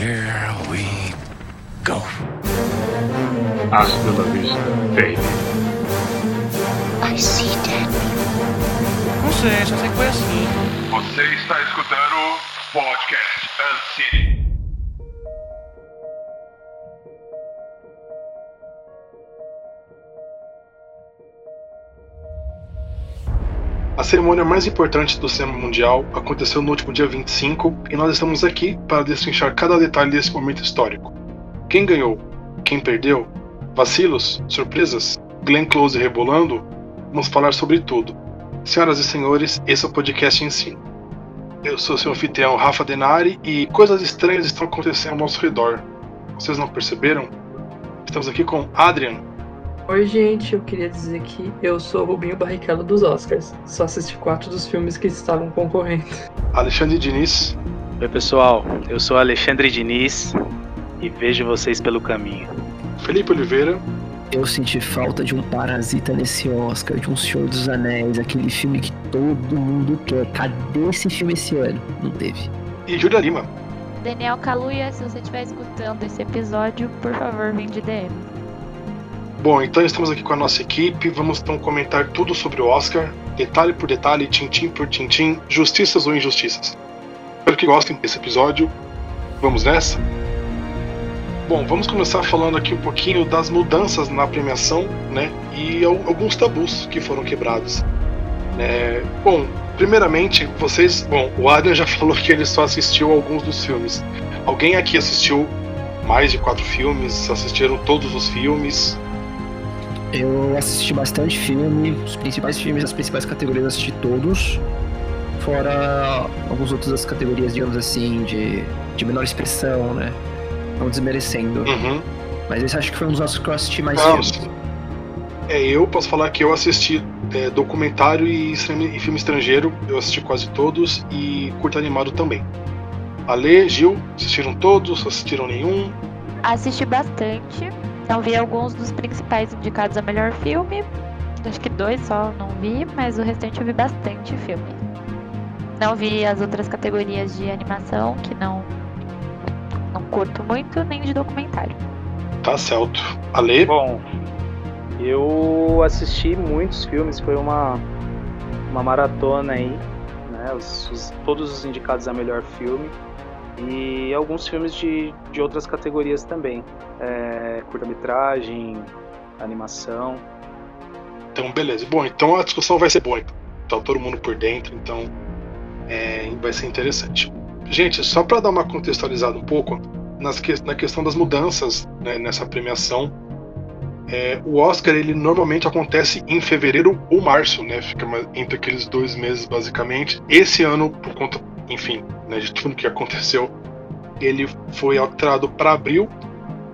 Here we go. Hasta la vista, baby. I see dead people. Não sei, só sei que foi assim. Você está escutando o Podcast Uncity. A cerimônia mais importante do cinema mundial aconteceu no último dia 25 e nós estamos aqui para destrinchar cada detalhe desse momento histórico. Quem ganhou? Quem perdeu? Vacilos? Surpresas? Glenn Close rebolando? Vamos falar sobre tudo. Senhoras e senhores, esse é o podcast Ensino. Eu sou seu anfitrião Rafa Denari e coisas estranhas estão acontecendo ao nosso redor. Vocês não perceberam? Estamos aqui com Adrian. Oi, gente, eu queria dizer que eu sou o Rubinho Barrichello dos Oscars. Só assisti quatro dos filmes que estavam concorrendo. Alexandre Diniz. Oi, pessoal. Eu sou Alexandre Diniz e vejo vocês pelo caminho. Felipe Oliveira. Eu senti falta de um parasita nesse Oscar, de um Senhor dos Anéis, aquele filme que todo mundo quer. Cadê esse filme esse ano? Não teve. E Júlia Lima. Daniel Kaluuya, se você estiver escutando esse episódio, por favor, vem de DM. Bom, então estamos aqui com a nossa equipe. Vamos então comentar tudo sobre o Oscar, detalhe por detalhe, tintim por tintim, justiças ou injustiças. Espero que gostem desse episódio. Vamos nessa? Bom, vamos começar falando aqui um pouquinho das mudanças na premiação, né? E alguns tabus que foram quebrados. É, bom, primeiramente, vocês. Bom, o Adrian já falou que ele só assistiu alguns dos filmes. Alguém aqui assistiu mais de quatro filmes? Assistiram todos os filmes? Eu assisti bastante filme, os principais filmes das principais categorias eu assisti todos. Fora algumas outras categorias, digamos assim, de, de menor expressão, né? Não desmerecendo. Uhum. Mas esse acho que foi um dos Oscars que eu assisti mais Não, filmes. É, eu posso falar que eu assisti é, documentário e, e, filme estrangeiro, eu assisti quase todos, e curto animado também. Ale, Gil, assistiram todos? Assistiram nenhum? Assisti bastante. Não vi alguns dos principais indicados a melhor filme. Acho que dois só não vi, mas o restante eu vi bastante filme. Não vi as outras categorias de animação, que não não curto muito, nem de documentário. Tá certo. Ale? Bom, eu assisti muitos filmes, foi uma, uma maratona aí, né? Os, os, todos os indicados a melhor filme e alguns filmes de, de outras categorias também. É, curta-metragem, animação. Então, beleza. Bom, então a discussão vai ser boa. Então. Tá todo mundo por dentro, então é, vai ser interessante. Gente, só para dar uma contextualizada um pouco nas que, na questão das mudanças né, nessa premiação, é, o Oscar ele normalmente acontece em fevereiro ou março, né? Fica entre aqueles dois meses basicamente. Esse ano, por conta, enfim, né, de tudo que aconteceu, ele foi alterado para abril.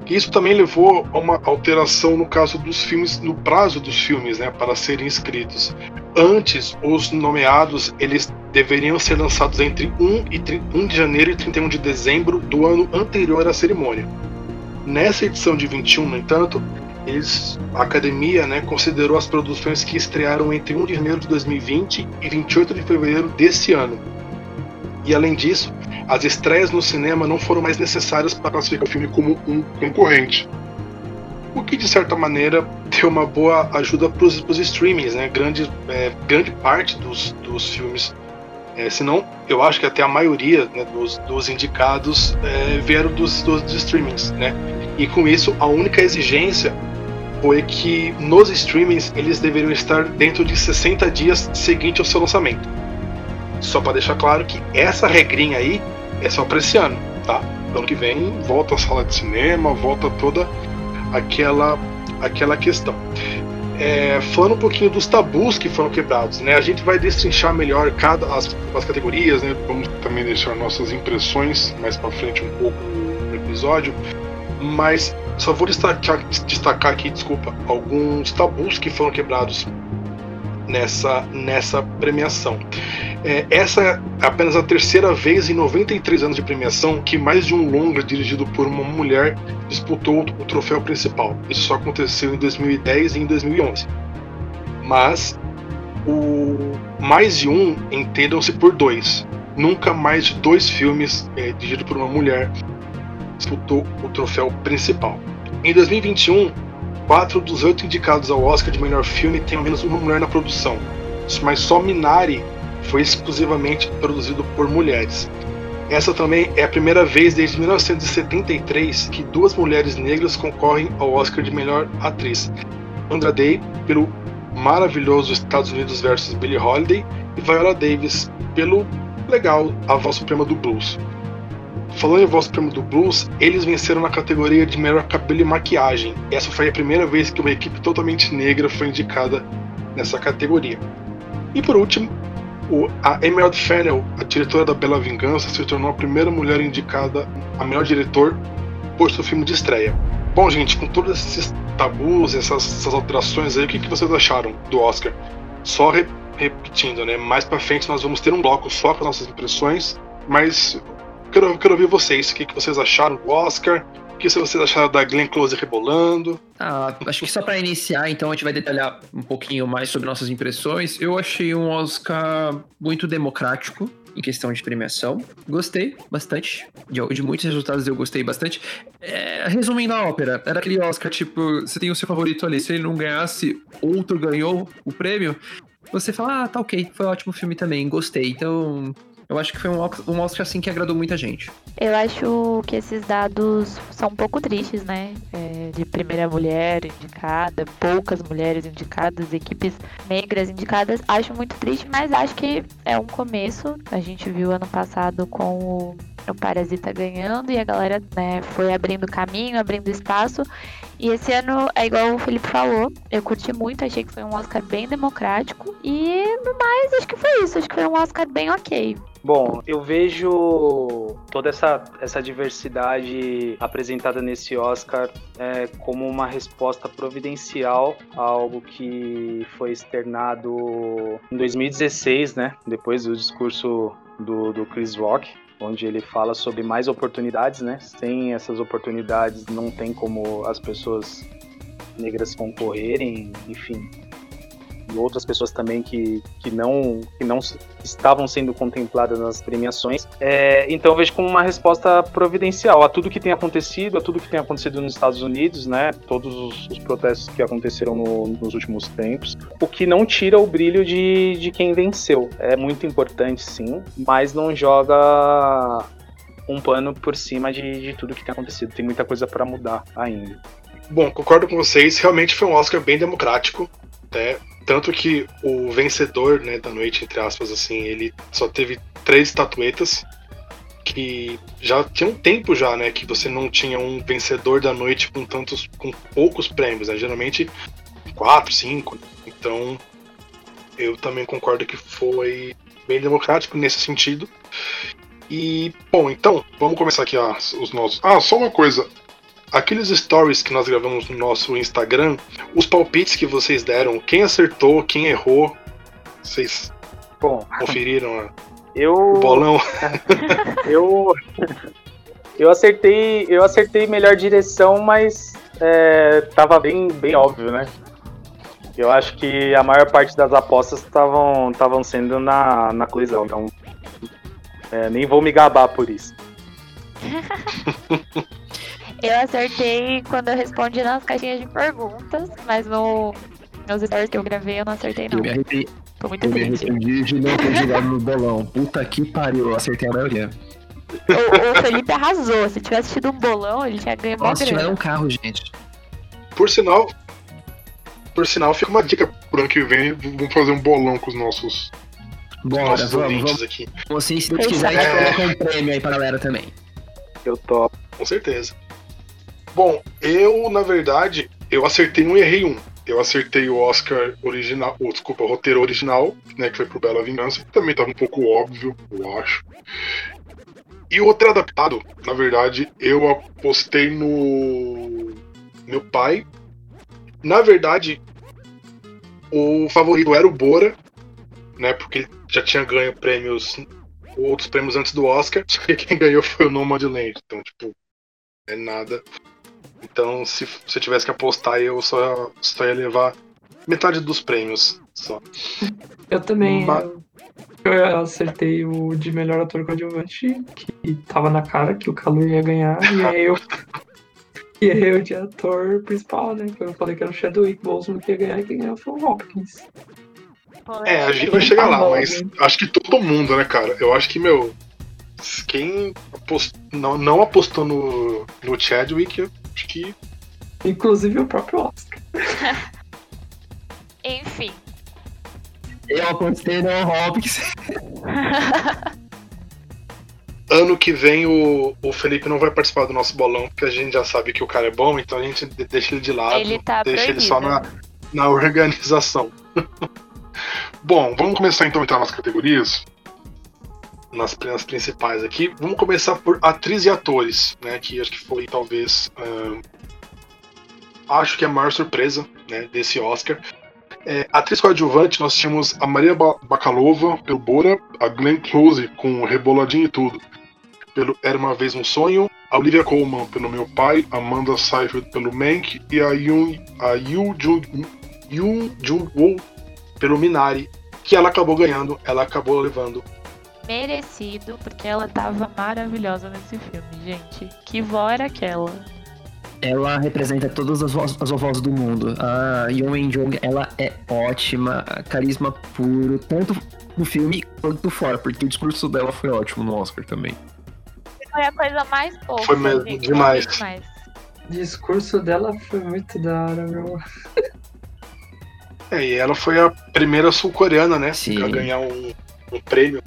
Isso também levou a uma alteração no caso dos filmes, no prazo dos filmes, né, para serem inscritos. Antes, os nomeados eles deveriam ser lançados entre 1, e 1 de janeiro e 31 de dezembro do ano anterior à cerimônia. Nessa edição de 21, no entanto, eles, a academia né, considerou as produções que estrearam entre 1 de janeiro de 2020 e 28 de fevereiro desse ano. E além disso, as estreias no cinema não foram mais necessárias para classificar o filme como um concorrente. O que de certa maneira deu uma boa ajuda para os streamings, né? Grande, é, grande parte dos, dos filmes é, se não, eu acho que até a maioria né, dos, dos, indicados é, vieram dos, dos, dos, streamings, né? E com isso, a única exigência foi que nos streamings eles deveriam estar dentro de 60 dias seguinte ao seu lançamento. Só para deixar claro que essa regrinha aí é só para esse ano, tá? Ano que vem volta a sala de cinema, volta toda aquela aquela questão. É, falando um pouquinho dos tabus que foram quebrados, né? A gente vai destrinchar melhor cada as, as categorias, né? Vamos também deixar nossas impressões mais para frente um pouco no episódio, mas só vou destacar, destacar aqui, desculpa, alguns tabus que foram quebrados nessa nessa premiação. É, essa é apenas a terceira vez em 93 anos de premiação que mais de um longa dirigido por uma mulher disputou o troféu principal. Isso só aconteceu em 2010 e em 2011. Mas o mais de um entendam-se por dois. Nunca mais de dois filmes é, dirigidos por uma mulher disputou o troféu principal. Em 2021, quatro dos oito indicados ao Oscar de melhor filme têm ao menos uma mulher na produção, mas só Minari foi exclusivamente produzido por mulheres. Essa também é a primeira vez desde 1973 que duas mulheres negras concorrem ao Oscar de melhor atriz. Sandra Day pelo maravilhoso Estados Unidos versus Billie Holiday e Viola Davis pelo legal A Voz Suprema do Blues. Falando em Voz Suprema do Blues, eles venceram na categoria de melhor cabelo e maquiagem. Essa foi a primeira vez que uma equipe totalmente negra foi indicada nessa categoria. E por último, o, a Emerald Fennell, a diretora da Bela Vingança, se tornou a primeira mulher indicada a melhor diretor por seu filme de estreia. Bom, gente, com todos esses tabus, essas, essas alterações aí, o que, que vocês acharam do Oscar? Só re, repetindo, né? Mais pra frente nós vamos ter um bloco só com nossas impressões, mas quero, quero ouvir vocês. O que, que vocês acharam do Oscar? O que vocês acharam da Glenn Close rebolando? Ah, acho que só para iniciar, então a gente vai detalhar um pouquinho mais sobre nossas impressões. Eu achei um Oscar muito democrático em questão de premiação. Gostei bastante. De, de muitos resultados eu gostei bastante. É, resumindo a ópera, era aquele Oscar, tipo, você tem o seu favorito ali. Se ele não ganhasse, outro ganhou o prêmio. Você fala, ah, tá ok, foi um ótimo filme também, gostei. Então, eu acho que foi um, um Oscar assim que agradou muita gente. Eu acho que esses dados são um pouco tristes, né? É, de primeira mulher indicada, poucas mulheres indicadas, equipes negras indicadas. Acho muito triste, mas acho que é um começo. A gente viu ano passado com o, o Parasita ganhando e a galera né, foi abrindo caminho, abrindo espaço. E esse ano, é igual o Felipe falou, eu curti muito, achei que foi um Oscar bem democrático. E no mais, acho que foi isso, acho que foi um Oscar bem ok. Bom, eu vejo toda essa, essa diversidade apresentada nesse Oscar é, como uma resposta providencial a algo que foi externado em 2016, né? Depois do discurso do, do Chris Rock, onde ele fala sobre mais oportunidades, né? Sem essas oportunidades não tem como as pessoas negras concorrerem, enfim, e outras pessoas também que, que, não, que não estavam sendo contempladas nas premiações. É, então eu vejo como uma resposta providencial a tudo que tem acontecido, a tudo que tem acontecido nos Estados Unidos, né? Todos os, os protestos que aconteceram no, nos últimos tempos. O que não tira o brilho de, de quem venceu. É muito importante, sim, mas não joga um pano por cima de, de tudo que tem acontecido. Tem muita coisa para mudar ainda. Bom, concordo com vocês. Realmente foi um Oscar bem democrático. Até tanto que o vencedor né, da noite, entre aspas, assim, ele só teve três estatuetas. Que já tinha um tempo já, né? Que você não tinha um vencedor da noite com tantos. com poucos prêmios, né? Geralmente quatro, cinco. Então eu também concordo que foi bem democrático nesse sentido. E, bom, então, vamos começar aqui os nossos. Ah, só uma coisa aqueles stories que nós gravamos no nosso Instagram, os palpites que vocês deram, quem acertou, quem errou, vocês Bom, conferiram eu, o bolão? eu eu acertei, eu acertei melhor direção, mas é, tava bem, bem óbvio, né? Eu acho que a maior parte das apostas estavam estavam sendo na, na colisão, então é, nem vou me gabar por isso. Eu acertei quando eu respondi nas caixinhas de perguntas, mas no, nos stories que eu gravei eu não acertei não. Eu me arrependi, Tô muito eu me triste. arrependi de não ter jogado no bolão. Puta que pariu, eu acertei a maioria. O, o Felipe arrasou. Se tivesse tido um bolão, ele tinha ganho Nossa, tiveram grana. um carro, gente. Por sinal, por sinal, fica uma dica pro ano que vem, vamos fazer um bolão com os nossos, Bora, nossos vamos, vamos. aqui. Vocês, se Deus quiser, a gente É. coloca um prêmio aí pra galera também. Eu topo. Com certeza. Bom, eu, na verdade, eu acertei um e errei um. Eu acertei o Oscar original, oh, desculpa, o roteiro original, né, que foi pro Bela Vingança, que também tava um pouco óbvio, eu acho. E o roteiro adaptado, na verdade, eu apostei no meu pai. Na verdade, o favorito era o Bora, né, porque ele já tinha ganho prêmios, outros prêmios antes do Oscar, só que quem ganhou foi o Nomadland, então, tipo, é nada. Então, se, se eu tivesse que apostar, eu só, só ia levar metade dos prêmios. Só. Eu também. Eu- Eu acertei o de melhor ator coadjuvante, que tava na cara que o Calor ia ganhar, e aí eu. E aí eu de ator principal, né? Que eu falei que era o Chadwick Boseman que ia ganhar, e quem ganhou foi o Hopkins. É, a gente vai chegar lá, mas acho que todo mundo, né, cara? Eu acho que, meu. Quem apost... não, não apostou no, no Chadwick, acho que. Inclusive o próprio Oscar. Enfim. Eu apostei no Hopkins. Ano que vem o, o Felipe não vai participar do nosso bolão, porque a gente já sabe que o cara é bom, então a gente de- deixa ele de lado. Ele tá deixa ele só na, proibido. na organização. Bom, vamos começar então a entrar nas categorias. Nas, nas principais aqui. Vamos começar por atriz e atores, né? Que acho que foi talvez. ahn, acho que a maior surpresa né, desse Oscar. É, atriz coadjuvante, nós tínhamos a Maria Ba- Bakalova pelo Bora, a Glenn Close com Reboladinho e Tudo, pelo Era Uma Vez Um Sonho, a Olivia Colman pelo Meu Pai, Amanda Seyfried pelo Mank e a Yoon, a Yoo Jung-woo pelo Minari, que ela acabou ganhando, ela acabou levando. Merecido, porque ela tava maravilhosa nesse filme, gente. Que vó era aquela? Ela representa todas as vozes, as vozes do mundo. A Yeon Jong, ela é ótima, carisma puro, tanto no filme quanto fora, porque o discurso dela foi ótimo no Oscar também. Foi a coisa mais fofa. Foi mesmo, gente. demais. demais. O discurso dela foi muito da hora, meu. É, e ela foi a primeira sul-coreana, né? Sim. A ganhar um, um prêmio,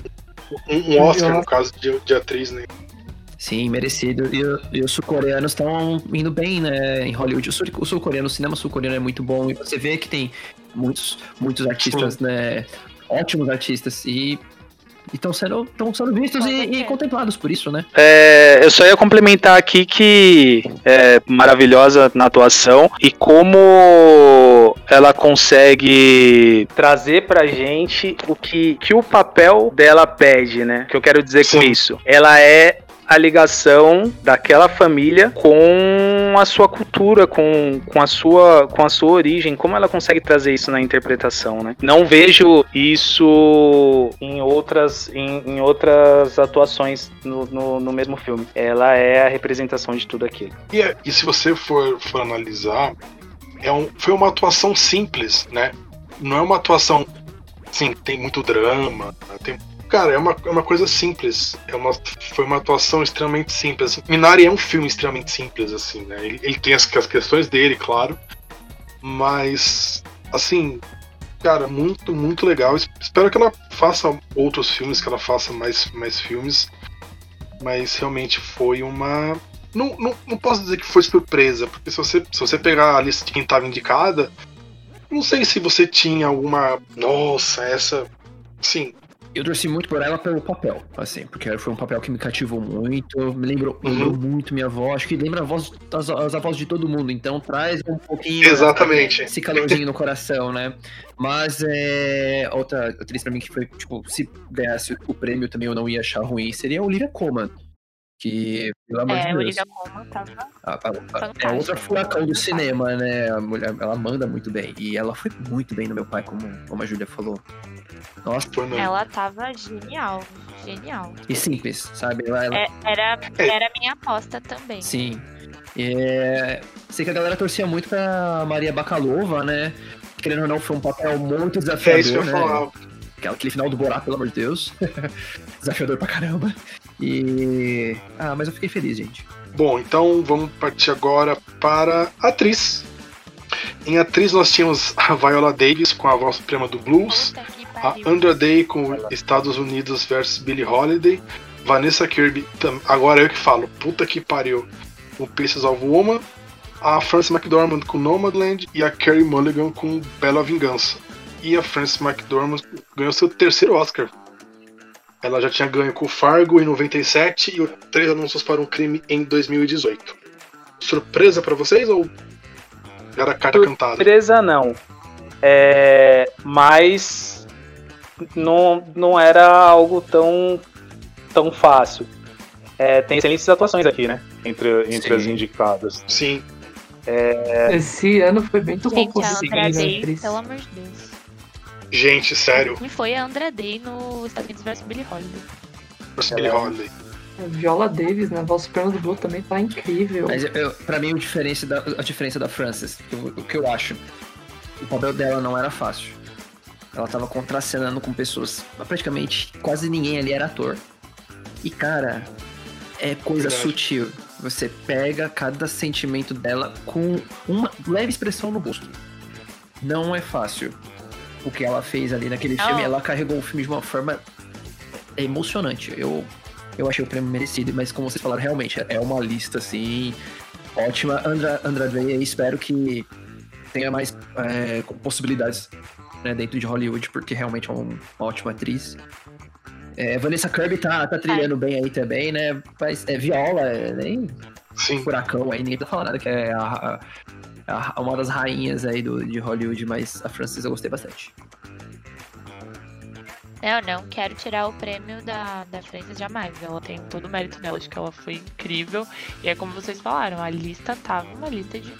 um, um Oscar, no caso de, de atriz, né? Sim, merecido. E, e os sul-coreanos estão indo bem, né, em Hollywood. O sul- o sul-coreano, o cinema sul-coreano é muito bom. E você vê que tem muitos, muitos artistas, né, ótimos artistas. E estão sendo, tão sendo vistos Com e, e contemplados por isso, né? É, eu só ia complementar aqui que é maravilhosa na atuação e como ela consegue trazer pra gente o que, que o papel dela pede, né? O que eu quero dizer com Sim. isso? Ela é a ligação daquela família com a sua cultura, com, com, a sua, com a sua origem, como ela consegue trazer isso na interpretação, né? Não vejo isso em outras, em, em outras atuações no, no, no mesmo filme. Ela é a representação de tudo aquilo. E, é- e se você for, for analisar, é um, foi uma atuação simples, né? Não é uma atuação. Sim, tem muito drama. Tem, cara, é uma, é uma coisa simples. É uma, foi uma atuação extremamente simples. Minari é um filme extremamente simples, assim, né? Ele, ele tem as, as questões dele, claro. Mas, assim, cara, muito, muito legal. Es- Espero que ela faça outros filmes, que ela faça mais, mais filmes. Mas realmente foi uma, não, não, não posso dizer que foi surpresa, porque se você, se você pegar a lista de quem estava indicada, não sei se você tinha alguma. Nossa, essa. Sim, Eu torci muito por ela pelo papel, assim, porque foi um papel que me cativou muito, me lembrou, lembrou muito minha avó, acho que lembra a voz, as, as avós de todo mundo, então traz um pouquinho exatamente. esse calorzinho no coração, né? Mas é, outra atriz pra mim que foi, tipo, se ganhasse o prêmio também eu não ia achar ruim, seria a Olivia Colman. Que, pelo amor É, de Deus, Olivia Colman tava. a- a- a- é outra furacão do cinema, né? A mulher, ela manda muito bem. E ela foi muito bem no meu pai, como, como a Júlia falou. Nossa, Foi mesmo. Ela tava genial. Genial. e simples, sabe? Ela, ela- É, era, É. era minha aposta também. Sim. É, sei que a galera torcia muito pra Maria Bakalova, né? Querendo ou não, foi um papel muito desafiador, É isso que eu né? Aquela- Aquele final do Borá, pelo amor de Deus. desafiador pra caramba. E... Ah, mas eu fiquei feliz, gente. Bom, então vamos partir agora para atriz. Em atriz nós tínhamos a Viola Davis com a voz suprema do blues, Puta que a. Andra Day com Estados Unidos versus Billie Holiday, Vanessa Kirby, agora eu que falo, puta que pariu, com Pieces of Woman, a Frances McDormand com Nomadland e a Carey Mulligan com Bela Vingança. E a Frances McDormand ganhou seu terceiro Oscar. Ela já tinha ganho com Fargo em 97 e o Três Anúncios para um Crime em 2018. Surpresa pra vocês ou era carta cantada? Surpresa não. É, mas não, não era algo tão, tão fácil. É, tem excelentes atuações aqui, né? Entre, entre Sim. as indicadas. Sim, Esse ano foi bem muito bom Gente, a atriz. pelo amor de Deus. Gente, sério. E foi a Andra Day no Estados Unidos vs Billie Holiday. Bruce Billy Holiday. A Viola Davis, né? Voz suprema do Blue também tá incrível. Mas eu, pra mim, a diferença da, a diferença da Frances, o, o que eu acho, o papel dela não era fácil. Ela tava contracenando com pessoas, praticamente quase ninguém ali era ator. E cara, é coisa Verdade. sutil. Você pega cada sentimento dela com uma leve expressão no rosto. Não é fácil. O que ela fez ali naquele Não. filme, ela carregou o filme de uma forma emocionante. Eu, eu achei o prêmio merecido, mas como vocês falaram, realmente é uma lista assim ótima. Andra, Andra Day, espero que tenha mais é, possibilidades né, dentro de Hollywood, porque realmente é um- uma ótima atriz. É, Vanessa Kirby tá, tá trilhando bem aí também, né? Mas é viola, é nem Sim. furacão aí, ninguém tá falando nada, que é a- a- a- uma das rainhas aí do, de Hollywood, mas a Frances eu gostei bastante. Eu não quero tirar o prêmio da, da Frances jamais. Ela tem todo o mérito dela. Acho que ela foi incrível. E é como vocês falaram, a lista tava uma lista de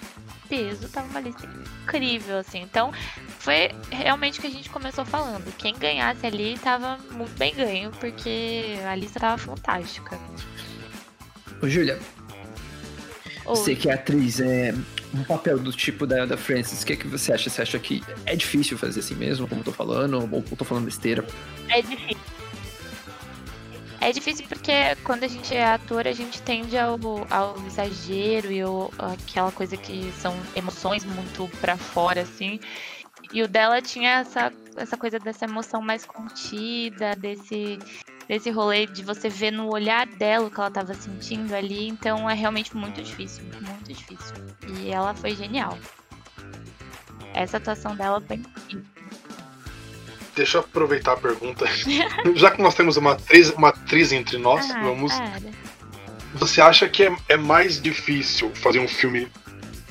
peso, tava uma lista incrível, assim. Então, foi realmente o que a gente começou falando. Quem ganhasse ali tava muito bem ganho, porque a lista tava fantástica. Ô, Júlia, você que é atriz, é um papel do tipo da, da Frances, o que, que você acha? Você acha que é difícil fazer assim mesmo, como eu tô falando, ou eu tô falando besteira? É difícil. É difícil porque quando a gente é ator, a gente tende ao, ao exagero e ao, aquela coisa que são emoções muito pra fora, assim. E o dela tinha essa, essa coisa dessa emoção mais contida, desse, desse rolê de você ver no olhar dela o que ela tava sentindo ali. Então é realmente muito difícil, muito difícil. E ela foi genial. Essa atuação dela foi incrível. Deixa eu aproveitar a pergunta. Já que nós temos uma atriz, uma atriz entre nós, Ah, vamos. cara. Você acha que é, é mais difícil fazer um filme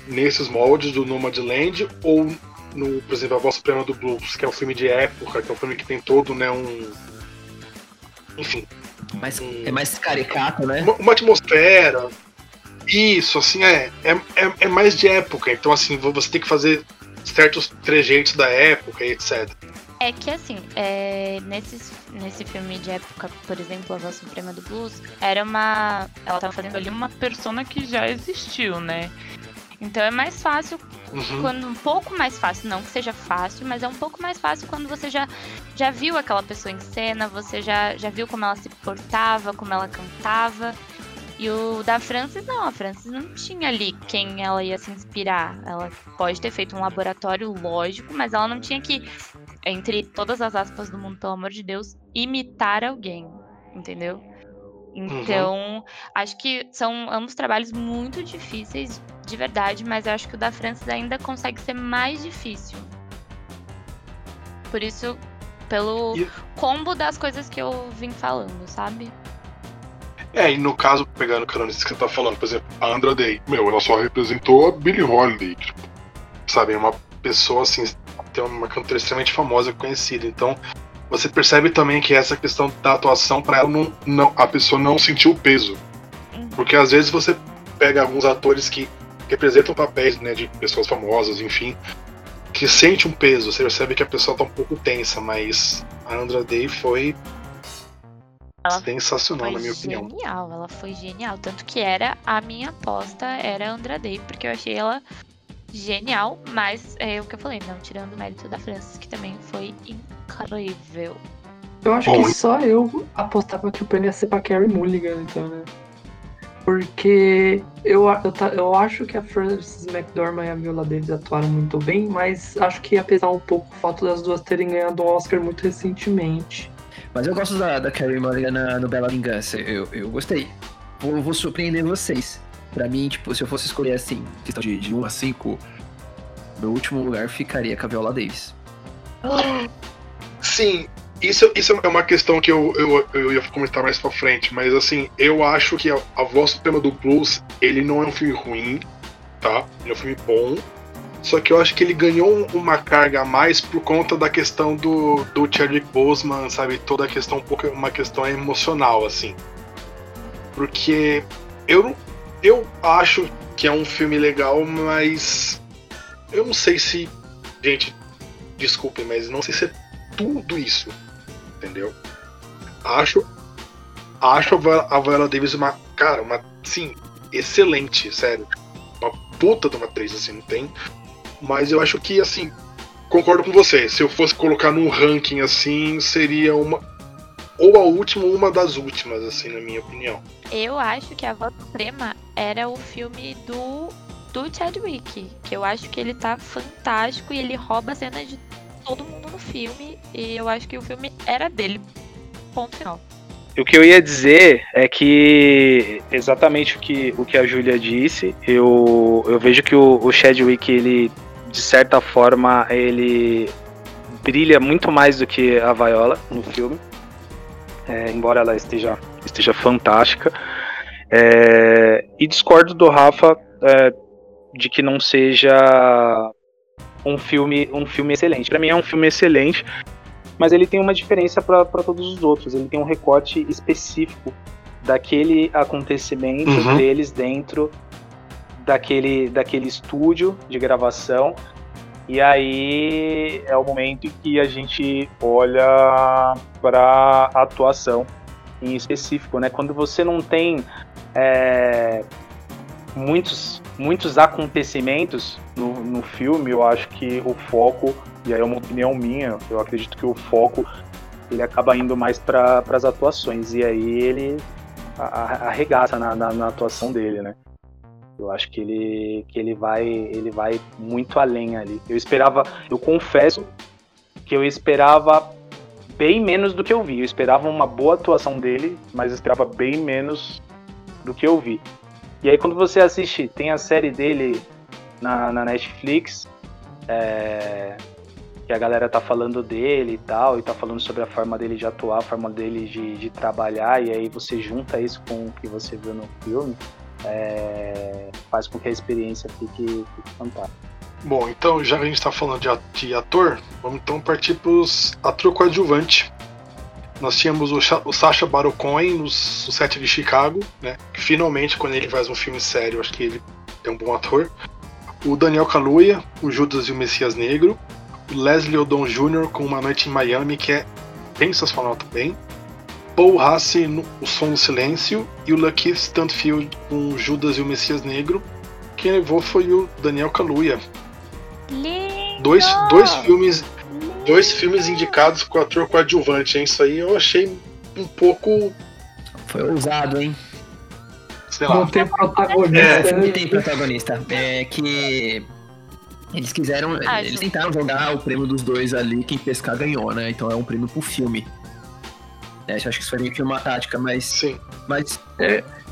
nesses moldes do Nomadland ou no, por exemplo, A Voz Suprema do Blues, que é um filme de época, que é um filme que tem todo, né, um. Enfim, Mas Hum. é mais caricato, né? uma, uma atmosfera. Isso, assim, é, é, é, é mais de época. Então, assim, você tem que fazer certos trejeitos da época e etc. É que assim, é, nesses, nesse filme de época, por exemplo, A Voz Suprema do Blues, era uma. Ela tava fazendo ali uma persona que já existiu, né? Então é mais fácil Uhum. quando um pouco mais fácil, não que seja fácil, mas é um pouco mais fácil quando você já, já viu aquela pessoa em cena, você já, já viu como ela se portava, como ela cantava. E o da Francis, não, a Francis não tinha ali quem ela ia se inspirar. Ela pode ter feito um laboratório lógico, mas ela não tinha que, entre todas as aspas do mundo, pelo amor de Deus, imitar alguém, entendeu? Então, acho que são ambos trabalhos muito difíceis de verdade, mas eu acho que o da Francis ainda consegue ser mais difícil. Por isso, pelo E- combo das coisas que eu vim falando, sabe? É, e no caso, pegando o disso que você tá falando, por exemplo, a Andra Day, meu, ela só representou a Billie Holiday, tipo, sabe, é uma pessoa assim, tem uma cantora extremamente famosa, conhecida, então você percebe também que essa questão da atuação pra ela não, não a pessoa não sentiu o peso. Uhum. Porque às vezes você pega alguns atores que representam papéis, né, de pessoas famosas, enfim, que sente um peso, você percebe que a pessoa tá um pouco tensa, mas a Andra Day foi Ela sensacional, foi na minha opinião. genial, ela foi genial. Tanto que era a minha aposta, era a Andra Day, porque eu achei ela genial, mas é o que eu falei, não tirando o mérito da Francis, que também foi incrível. Eu acho Bom, que só eu apostava que o prêmio ia ser pra Carrie Mulligan, então, né? Porque eu, eu, eu acho que a Frances McDormand e a Viola Davis atuaram muito bem, mas acho que ia pesar um pouco o fato das duas terem ganhado um Oscar muito recentemente. Mas eu gosto da, da Carrie Mulligan na- no Bela Vingança. Eu, eu gostei. Vou, vou surpreender vocês. Pra mim, tipo, se eu fosse escolher assim, questão de, de 1 a 5, meu último lugar ficaria com a Viola Davis. Sim, isso, isso é uma questão que eu, eu, eu ia comentar mais pra frente, mas assim, eu acho que a, a Voz Suprema do Blues, ele não é um filme ruim, tá? Ele é um filme bom. Só que eu acho que ele ganhou um- uma carga a mais por conta da questão do, do Chadwick Boseman, sabe? Toda a questão, um pouco uma questão emocional, assim. Porque eu, eu acho que é um filme legal, mas eu não sei se. Gente, desculpem, mas não sei se é tudo isso. Entendeu? Acho. Acho a Vi- a Viola Davis uma. Cara, uma. Sim, excelente, sério. Uma puta de uma atriz, assim, não tem. Mas eu acho que, assim. Concordo com você. Se eu fosse colocar num ranking assim, seria uma. Ou a última ou uma das últimas, assim, na minha opinião. Eu acho que a voz suprema era o filme do, do Chadwick. Que eu acho que ele tá fantástico e ele rouba a cena de todo mundo no filme. E eu acho que o filme era dele. Ponto final. O que eu ia dizer é que exatamente o que, o que a Júlia disse, eu, eu vejo que o, o Chadwick, ele, de certa forma, ele brilha muito mais do que a Viola no filme. É, embora ela esteja, esteja fantástica. É, e discordo do Rafa é, de que não seja um filme, um filme excelente. Para mim é um filme excelente, mas ele tem uma diferença para todos os outros. Ele tem um recorte específico daquele acontecimento Uhum. deles dentro daquele, daquele estúdio de gravação. E aí é o momento em que a gente olha para a atuação em específico, né? Quando você não tem é, muitos, muitos acontecimentos no, no filme, eu acho que o foco, e aí é uma opinião minha, eu acredito que o foco ele acaba indo mais para as atuações, e aí ele arregaça na, na, na atuação dele, né? Eu acho que ele, que ele vai ele vai muito além ali. Eu esperava, eu confesso que eu esperava bem menos do que eu vi. Eu esperava uma boa atuação dele, mas esperava bem menos do que eu vi. E aí quando você assiste, tem a série dele na, na Netflix, é, que a galera tá falando dele e tal, e tá falando sobre a forma dele de atuar, a forma dele de, de trabalhar, e aí você junta isso com o que você viu no filme, é, faz com que a experiência fique, fique fantástica. Bom, então, já que a gente tá falando de, ator, vamos então partir pros ator coadjuvante. Nós tínhamos o, Cha- o Sacha Baron no, set de Chicago, né? Que finalmente, quando ele faz um filme sério, acho que ele é um bom ator. O Daniel Kaluuya, o Judas e o Messias Negro. O Leslie Odom Jr. com Uma Noite em Miami, que é sensacional também. Paul Hassi no O Som do Silêncio. E o Lakeith Stanfield com Judas e o Messias Negro. Quem levou foi o Daniel Kaluuya. Lindo! Dois, dois filmes dois filmes indicados com ator coadjuvante, hein? Isso aí eu achei um pouco, Foi ousado, hein? sei Não lá. tem protagonista. É, O filme né? tem protagonista. É que eles quiseram. Ah, eles sim. tentaram jogar o prêmio dos dois ali, quem pescar ganhou, né? Então é um prêmio pro filme. É, eu acho que isso foi meio que uma tática, mas. Sim. Mas.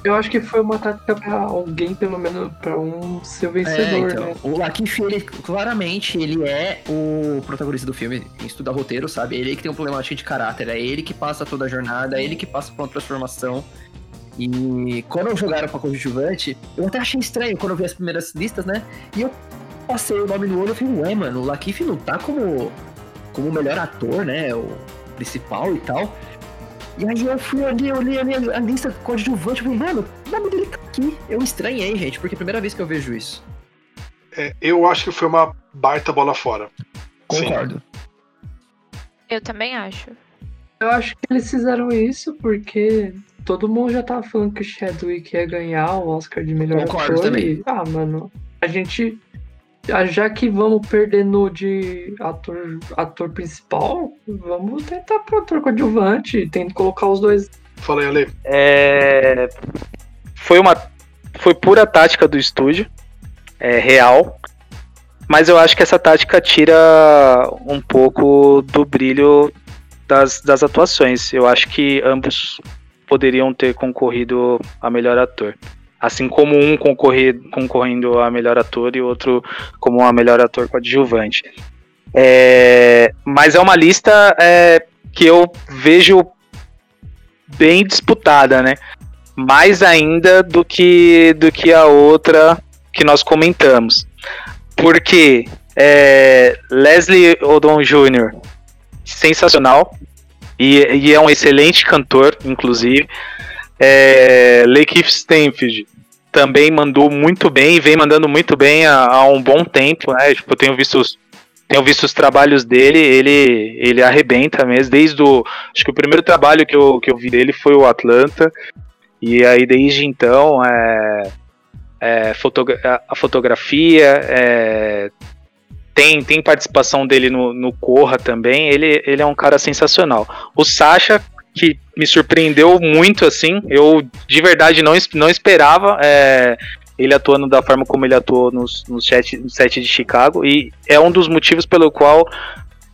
Eu acho que foi uma tática pra alguém, pelo menos, pra um ser É, vencedor, então, né? o Lakeith, ele claramente ele é o protagonista do filme. Em estudar roteiro, sabe? Ele que tem um problemática de caráter. É ele que passa toda a jornada, é ele que passa por uma transformação. E quando jogaram pra coadjuvante, eu até achei estranho quando eu vi as primeiras listas, né? E eu passei o nome no olho e falei, ué, mano, o Lakeith não tá como, como o melhor ator, né? O principal e tal. E aí eu fui ali, eu olhei ali a lista coadjuvante e falei, mano, o nome dele tá aqui. Eu estranhei, gente, porque é a primeira vez que eu vejo isso. É, eu acho que foi uma baita bola fora. Sim. Concordo. Eu também acho. Eu acho que eles fizeram isso porque todo mundo já tava falando que o Chadwick ia ganhar o Oscar de melhor Concordo ator. também. E, ah, mano, a gente. Ah, Já que vamos perder no de ator, ator principal, vamos tentar pro ator coadjuvante. Tenta colocar os dois. Fala aí, Ale. É, foi uma foi pura tática do estúdio, é real. Mas eu acho que essa tática tira um pouco do brilho das, das atuações. Eu acho que ambos poderiam ter concorrido a melhor ator. Assim como um concorrer, concorrendo a melhor ator e outro como a melhor ator coadjuvante. É, mas é uma lista é, que eu vejo bem disputada, né? Mais ainda do que, do que a outra que nós comentamos. Porque é, Leslie Odom Jr., sensacional, e, e é um excelente cantor, inclusive. É, Lakeith também mandou muito bem vem mandando muito bem há, há um bom tempo, né? Tipo, eu tenho visto os, tenho visto os trabalhos dele, ele, ele arrebenta mesmo, desde o. Acho que o primeiro trabalho que eu, que eu vi dele foi o Atlanta. E aí desde então é, é fotogra a fotografia, é, tem, tem participação dele no, no Corra também, ele, ele é um cara sensacional. O Sasha, que me surpreendeu muito, assim, eu de verdade não, não esperava. É, ele atuando da forma como ele atuou nos, no, set, no set de Chicago, e é um dos motivos pelo qual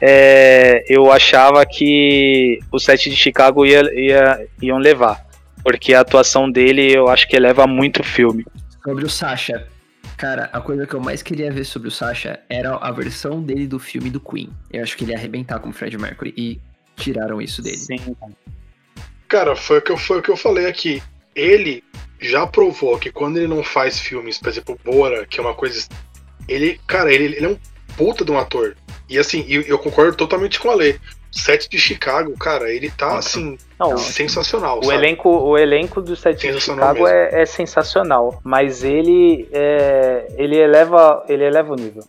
é, eu achava que o set de Chicago ia, ia, iam levar, porque a atuação dele eu acho que eleva muito o filme. Sobre o Sasha, cara, a coisa que eu mais queria ver sobre o Sasha era a versão dele do filme do Queen. Eu acho que ele ia arrebentar como Fred Mercury, e tiraram isso dele. Sim. Cara, foi o que eu, foi o que eu falei aqui. Ele já provou que quando ele não faz filmes, por exemplo, Bora, que é uma coisa. Ele, cara, ele, ele é um puta de um ator. E assim, eu, eu concordo totalmente com a Lê. Sete de Chicago, cara, ele tá assim. Não, sensacional. O sabe? elenco, o elenco do Sete de Chicago é, é sensacional, mas ele é, ele eleva ele eleva o nível.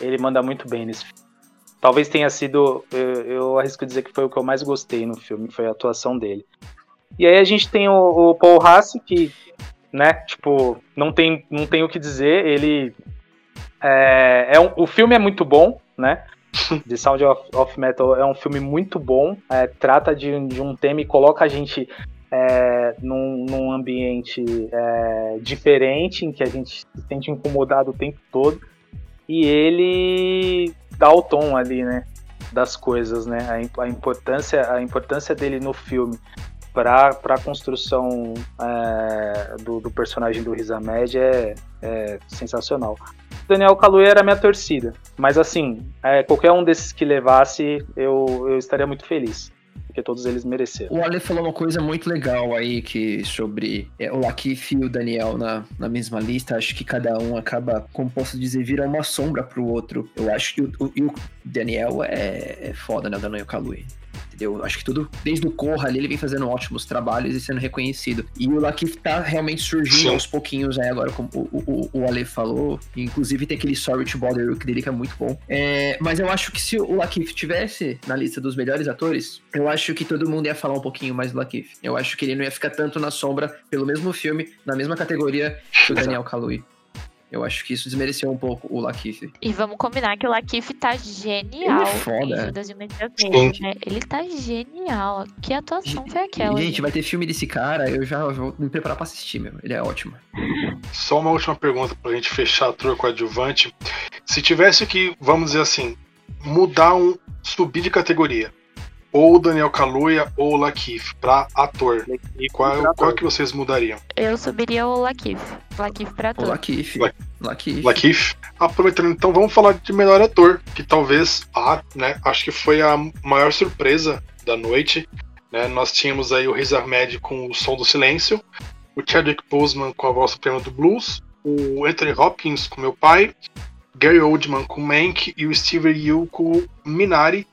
Ele manda muito bem nesse filme. Talvez tenha sido, eu, eu arrisco dizer que foi o que eu mais gostei no filme, foi a atuação dele. E aí a gente tem o, o Paul Hasse, que, né, tipo, não tem, não tem o que dizer, ele é, é um, o filme é muito bom, né? The Sound of, of Metal é um filme muito bom, é, trata de, de um tema e coloca a gente é, num, num ambiente é, diferente, em que a gente se sente incomodado o tempo todo, e ele dá o tom ali, né, das coisas, né, a, a importância, a importância dele no filme para a construção é, do, do personagem do Riz Ahmed é, é sensacional. Daniel Kaluuya era minha torcida, mas assim, é, qualquer um desses que levasse, eu, eu estaria muito feliz, porque todos eles mereceram. O Ale falou uma coisa muito legal aí que sobre é, o Lakif e o Daniel na, na mesma lista. Acho que cada um acaba, como posso dizer, vira uma sombra pro outro. Eu acho que o, o, o Daniel é, é foda, né? O Daniel Kaluuya. Entendeu? Acho que tudo, desde o Corra ali, ele vem fazendo ótimos trabalhos e sendo reconhecido. E o Lakif tá realmente surgindo Sim. aos pouquinhos aí agora, como o, o, o Ale falou. Inclusive tem aquele Sorry to Bother que dele que é muito bom. É, mas eu acho que se o Lakif tivesse na lista dos melhores atores, eu acho que todo mundo ia falar um pouquinho mais do Lakif. Eu acho que ele não ia ficar tanto na sombra pelo mesmo filme, na mesma categoria que o Daniel Kaluuya. Eu acho que isso desmereceu um pouco o Lakif. E vamos combinar que o Lakif tá genial Ele é foda. em Judas e o Messias, né? Ele tá genial. Que atuação foi aquela? Gente, gente? vai ter filme desse cara, eu já vou me preparar pra assistir, meu. Ele é ótimo. Só uma última pergunta pra gente fechar a tour coadjuvante. Se tivesse que, vamos dizer assim, mudar um. subir de categoria, ou o Daniel Kaluuya ou o Lakif pra ator, qual, qual que vocês mudariam? Eu subiria o Lakif. Lakif pra O tudo. Lakif. Lak- Lakif. Lakif? Aproveitando então, vamos falar de melhor ator, que talvez, ah, né, acho que foi a maior surpresa da noite. Né? Nós tínhamos aí o Riz Ahmed com o Som do Silêncio, o Chadwick Boseman com a voz suprema do blues, o Anthony Hopkins com Meu Pai, Gary Oldman com Mank e o Steve Yeun com Minari.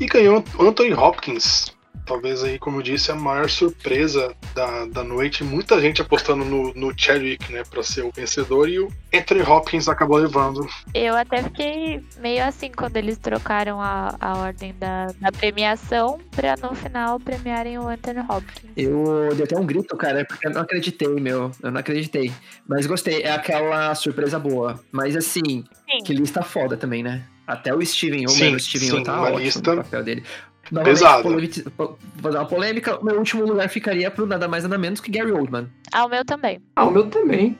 E ganhou Anthony Hopkins. Talvez aí, como eu disse, a maior surpresa da, da noite. Muita gente apostando no, no Chadwick, né, pra ser o vencedor. E o Anthony Hopkins acabou levando. Eu até fiquei meio assim quando eles trocaram a, a ordem da, da premiação pra no final premiarem o Anthony Hopkins. Eu dei até um grito, cara, porque eu não acreditei, meu. Eu não acreditei. Mas gostei. É aquela surpresa boa. Mas assim, Sim. que lista foda também, né? Até o Steven mano, o Steven Yeun sim, tá ótimo lista no papel dele. po- Vou dar uma polêmica. O meu último lugar ficaria pro nada mais nada menos que Gary Oldman. Ah, o meu também. Ah, o meu também.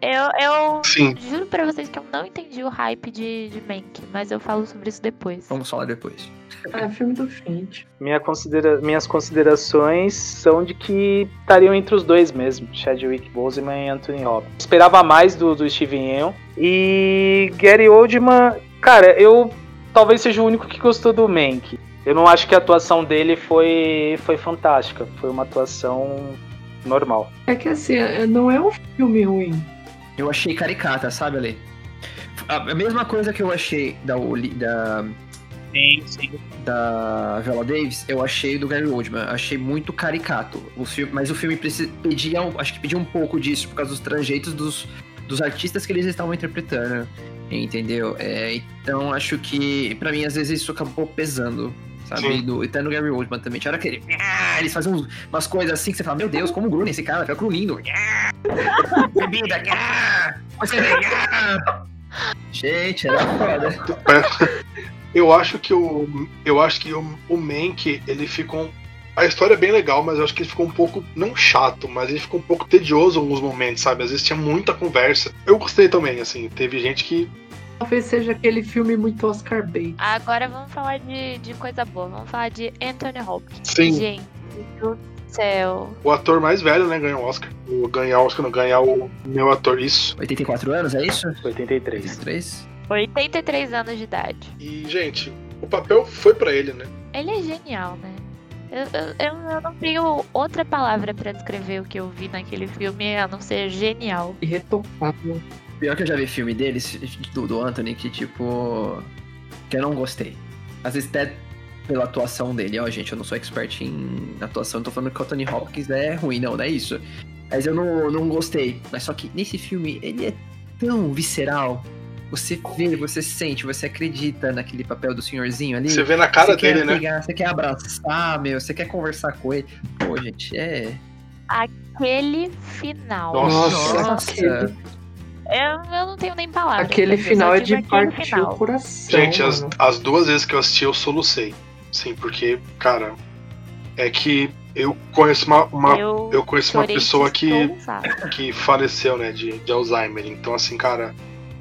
Eu, eu Sim, juro pra vocês que eu não entendi o hype de, de Mank, mas eu falo sobre isso depois. Vamos falar depois. É filme do frente. Minha considera- minhas considerações são de que estariam entre os dois mesmo, Chadwick Boseman e Anthony Hopkins. Esperava mais do, do Steven Yeun. E Gary Oldman, cara, eu talvez seja o único que gostou do Mank. Eu não acho que a atuação dele foi, foi fantástica, foi uma atuação normal. É que assim, é- não é um filme ruim. Eu achei caricata, sabe, Ale? A mesma coisa que eu achei da, da, Sim, sim. da Viola Davis, eu achei do Gary Oldman. Achei muito caricato. O filme, mas o filme preci- pedia, um- acho que pedia um pouco disso por causa dos trajeitos dos, dos artistas que eles estavam interpretando. Entendeu? É, então acho que, pra mim, às vezes isso acabou pesando. Sabe? Do, até no Gary Oldman também. Tinha hora que ele. Ah, eles faziam uns- umas coisas assim que você fala, meu Deus, como grunhe esse cara, fica grunindo. Bebida, ah, você ah. Gente, era foda. Eu acho que o. Eu acho que o, o Mank, ele ficou. A história é bem legal, mas eu acho que ele ficou um pouco, não chato, mas ele ficou um pouco tedioso em alguns momentos, sabe? Às vezes tinha muita conversa. Eu gostei também, assim. Teve gente que. Talvez seja aquele filme muito Oscar bait. Agora vamos falar de, de coisa boa. Vamos falar de Anthony Hopkins. Sim. Gente do céu. O ator mais velho, né, ganhou o Oscar. O ganhar o Oscar, não ganhar o meu ator, isso. 84 anos, é isso? 83. 83? 83 anos de idade. E, gente, o papel foi pra ele, né? Ele é genial, né? Eu, eu, eu- não tenho outra palavra pra descrever o que eu vi naquele filme a não ser genial. Irretocável. Pior que eu já vi filme deles, do, do Anthony, que tipo. que eu não gostei. Às vezes até pela atuação dele. Ó, gente, eu não sou expert em atuação, tô falando que o Anthony Hopkins é ruim, não, não é isso. Mas eu não, não gostei. Mas só que nesse filme, ele é tão visceral. Você vê, você sente, você acredita naquele papel do senhorzinho ali. Você vê na cara você dele, quer né? pegar, Você quer abraçar, meu, você quer conversar com ele. Pô, gente, é. Aquele final. Nossa. Nossa. Eu, eu não tenho nem palavras. aquele final é de partir o coração. Gente, as, mano. as duas vezes que eu assisti, eu solucei. Sim, porque, cara, é que eu conheço uma, uma- Eu, eu conheço uma pessoa que, que faleceu, né, de, de Alzheimer. Então, assim, cara,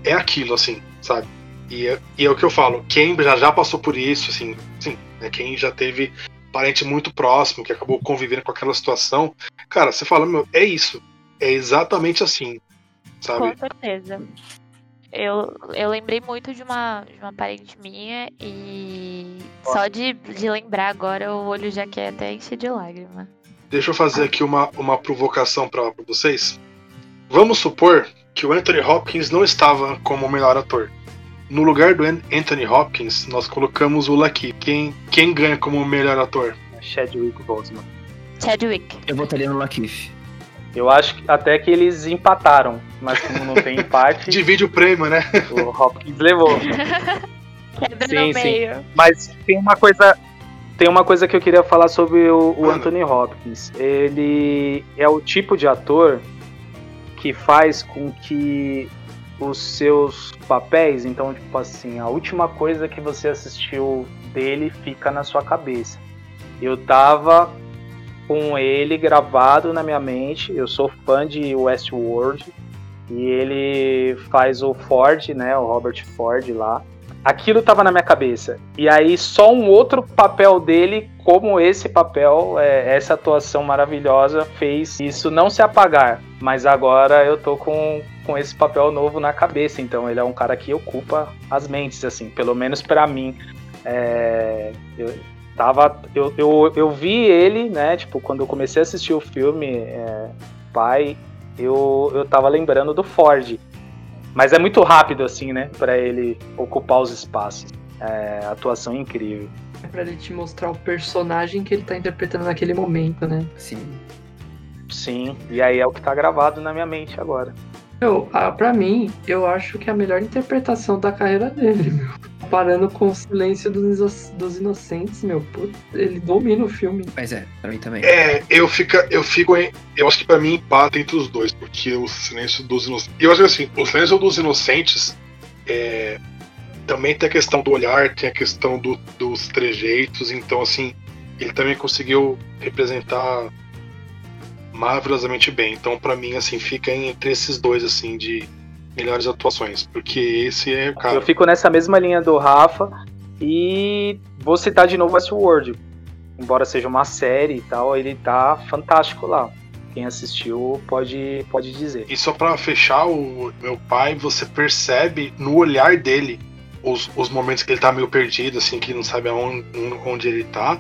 é aquilo, assim, sabe? E é, e é o que eu falo, quem já, já passou por isso, assim, sim, né, quem já teve parente muito próximo, que acabou convivendo com aquela situação, cara, você fala, meu, é isso. É exatamente assim, sabe? Com certeza. Eu, eu lembrei muito de uma, de uma parente minha e só de, de lembrar agora o olho já quer até encher de lágrima. Deixa eu fazer aqui uma, uma provocação para vocês. Vamos supor que o Anthony Hopkins não estava como o melhor ator. No lugar do An- Anthony Hopkins, nós colocamos o Lucky. Quem, quem ganha como o melhor ator? Chadwick Boseman. Chadwick. Eu votaria no Lakif. Eu acho que até que eles empataram, mas como não tem empate, Divide o prêmio, né? o Hopkins levou. Quebra Sim, no sim. meio. Mas tem uma coisa. Tem uma coisa que eu queria falar sobre o, o. Anthony Hopkins. Ele é o tipo de ator que faz com que os seus papéis, então, tipo assim, a última coisa que você assistiu dele fica na sua cabeça. Eu tava com ele gravado na minha mente, eu sou fã de Westworld, e ele faz o Ford, né, o Robert Ford lá aquilo tava na minha cabeça. E aí só um outro papel dele, como esse papel, é, essa atuação maravilhosa, fez isso não se apagar. Mas agora eu tô com, com esse papel novo na cabeça. Então ele é um cara que ocupa as mentes, assim, pelo menos pra mim. É, eu tava. Eu, eu, eu vi ele, né? Tipo, quando eu comecei a assistir o filme, é, pai, eu, eu tava lembrando do Ford. Mas é muito rápido, assim, né? Pra ele ocupar os espaços. É, atuação incrível. É pra ele te mostrar o personagem que ele tá interpretando naquele momento, né? Sim. Sim, e aí é o que tá gravado na minha mente agora. Eu, pra mim, eu acho que é a melhor interpretação da carreira dele, meu. Comparando com o Silêncio dos, dos Inocentes, meu, putz, ele domina o filme. Mas é, pra mim também. É, eu, fica, eu fico em. Eu acho que pra mim empata entre os dois, porque o Silêncio dos Inocentes. Eu acho que assim, o Silêncio dos Inocentes é, também tem a questão do olhar, tem a questão do- dos trejeitos, então assim, ele também conseguiu representar maravilhosamente bem. Então, pra mim, assim, fica entre esses dois, assim, de melhores atuações, porque esse é, cara. Eu fico nessa mesma linha do Rafa e vou citar de novo Westworld. Embora seja uma série e tal, ele tá fantástico lá. Quem assistiu pode, pode dizer. E só pra fechar, o meu pai, você percebe no olhar dele os, os momentos que ele tá meio perdido, assim, que não sabe aonde, onde ele tá.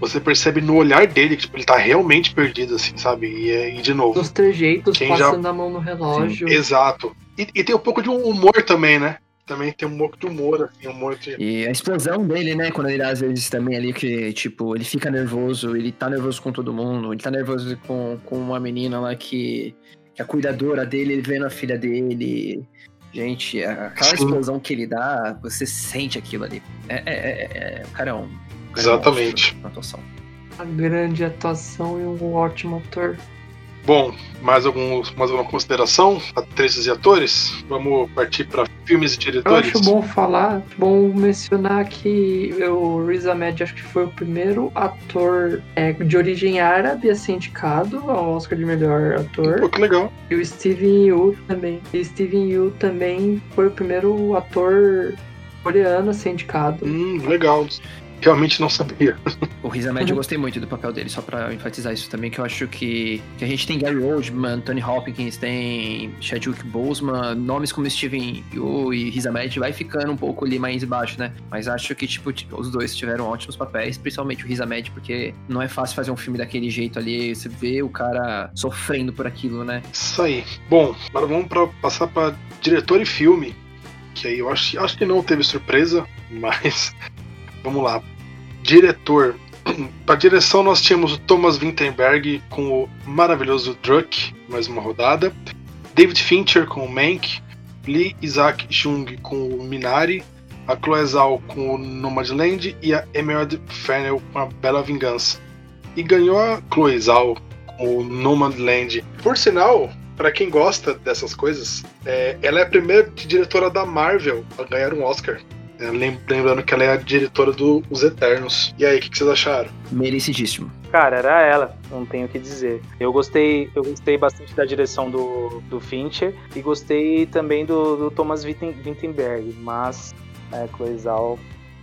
Você percebe no olhar dele que tipo, ele tá realmente perdido, assim, sabe? E, é- e de novo. Dos trejeitos, Quem já- passando a mão no relógio. Exato. E, e tem um pouco de um humor também, né? Também tem um pouco de humor, assim, humor de. E a explosão dele, né? Quando ele às vezes também ali que, tipo, ele fica nervoso, ele tá nervoso com todo mundo, ele tá nervoso com, com uma menina lá que, que a cuidadora dele, ele vendo a filha dele. Gente, aquela explosão que ele dá, você sente aquilo ali. É, é, é, é- o cara é um. é um Exatamente. atuação. Uma grande atuação e um ótimo ator. Bom, mais, alguns, mais alguma consideração? Atrizes e atores? Vamos partir para filmes e Eu diretores? acho bom falar, bom mencionar que o Riz Ahmed acho que foi o primeiro ator é, de origem árabe a ser indicado ao Oscar de melhor ator. Pô, que legal. E o Steven Yeun também. E Steven Yeun também foi o primeiro ator coreano a ser indicado. Hum, legal. Realmente não sabia. O Riz Ahmed eu gostei muito do papel dele, só pra enfatizar isso também, que eu acho que, que a gente tem Gary Oldman, Tony Hopkins, tem Chadwick Boseman, nomes como Steven Yeun e Riz Ahmed vai ficando um pouco ali mais embaixo, né? Mas acho que, tipo, os dois tiveram ótimos papéis, principalmente o Riz Ahmed, porque não é fácil fazer um filme daquele jeito ali, você vê o cara sofrendo por aquilo, né? Isso aí. Bom, agora vamos pra, passar para diretor e filme. Que aí eu acho, acho que não teve surpresa, mas vamos lá. Diretor. Para direção nós tínhamos o Thomas Vinterberg com o maravilhoso Druck, mais uma rodada. David Fincher com o Mank. Lee Isaac Chung com o Minari. A Chloe Zhao com o Nomadland e a Emerald Fennell com a Bela Vingança. E ganhou a Chloe Zhao com o Nomadland. Por sinal, Pra quem gosta dessas coisas, é, ela é a primeira diretora da Marvel a ganhar um Oscar. É, lem- lembrando que ela é a diretora do Os Eternos. E aí, o que, que vocês acharam? Merecidíssimo. Cara, era ela, não tenho o que dizer. Eu gostei, eu gostei bastante da direção do, do Fincher e gostei também do, do Thomas Witten- Wittenberg, mas é, Chloe Zhao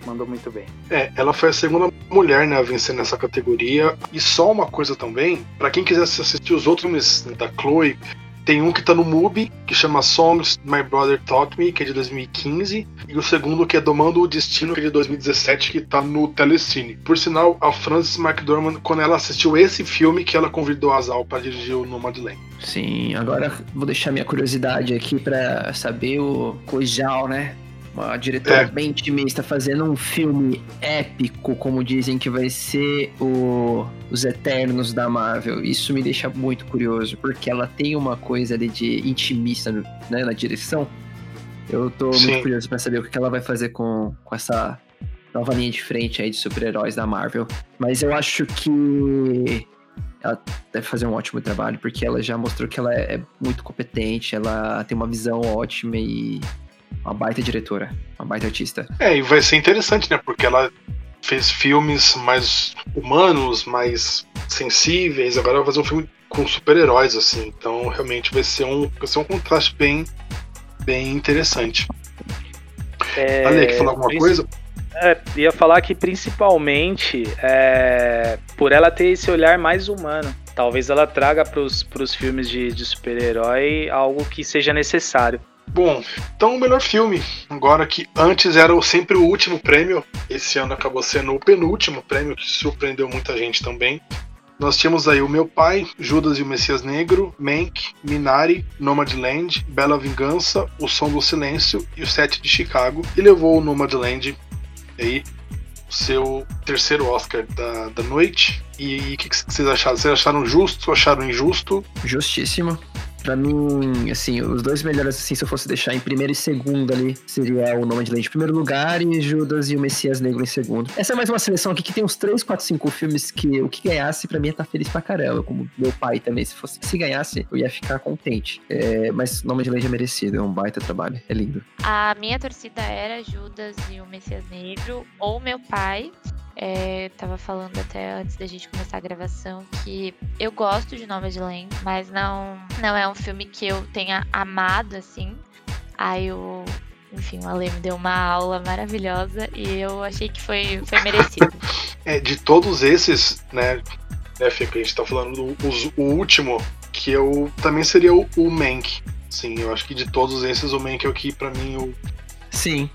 mandou muito bem. É, ela foi a segunda mulher né, a vencer nessa categoria. E só uma coisa também, pra quem quiser assistir os outros filmes da Chloe, tem um que tá no MUBI, que chama Songs My Brother Taught Me, que é de 2015, e o segundo que é Domando o Destino, que é de 2017, que tá no Telecine. Por sinal, a Frances McDormand, quando ela assistiu esse filme, que ela convidou a Zal pra dirigir o Nomadland. Sim, agora vou deixar minha curiosidade aqui pra saber o Kojal, né? Uma diretora É. bem otimista fazendo um filme épico, como dizem que vai ser o Os Eternos da Marvel. Isso me deixa muito curioso, porque ela tem uma coisa ali de intimista né, na direção. Eu tô Sim. muito curioso pra saber o que ela vai fazer com, com essa nova linha de frente aí de super-heróis da Marvel. Mas eu acho que ela deve fazer um ótimo trabalho, porque ela já mostrou que ela é muito competente, ela tem uma visão ótima e uma baita diretora, uma baita artista. É, e vai ser interessante, né? Porque ela fez filmes mais humanos, mais sensíveis, agora vai fazer um filme com super-heróis, assim. Então, realmente vai ser um, vai ser um contraste bem, bem interessante. É, Ale, quer falar alguma coisa? É, ia falar que principalmente é, por ela ter esse olhar mais humano. Talvez ela traga pros, pros filmes de, de super-herói algo que seja necessário. Bom, então o melhor filme. Agora que antes era sempre o último prêmio, esse ano acabou sendo o penúltimo prêmio, que surpreendeu muita gente também. Nós tínhamos aí o Meu Pai, Judas e o Messias Negro, Mank, Minari, Nomadland, Bela Vingança, O Som do Silêncio e o Sete de Chicago. E levou o Nomadland aí, o seu terceiro Oscar da, da noite. E o que, que vocês acharam? Vocês acharam justo? Acharam injusto? Justíssimo. Pra mim, assim, os dois melhores, assim, se eu fosse deixar em primeiro e segundo ali, seria o Nome de Land em primeiro lugar e Judas e o Messias Negro em segundo. Essa é mais uma seleção aqui que tem uns 3, 4, 5 filmes que o que ganhasse pra mim ia tá feliz pra caramba, como meu pai também. Se fosse, se ganhasse, eu ia ficar contente. É, mas Nome de Land é merecido, é um baita trabalho, é lindo. A minha torcida era Judas e o Messias Negro, ou meu pai. É, tava falando até antes da gente começar a gravação que eu gosto de Nova de Land, mas não, não é um filme que eu tenha amado assim. Aí o. Enfim, o Ale me deu uma aula maravilhosa e eu achei que foi, foi merecido. É, de todos esses, né, né, Fê, que a gente tá falando do os- o último, que eu também seria o, o Mank. Sim, eu acho que de todos esses, o Mank é o que, pra mim, o, Sim.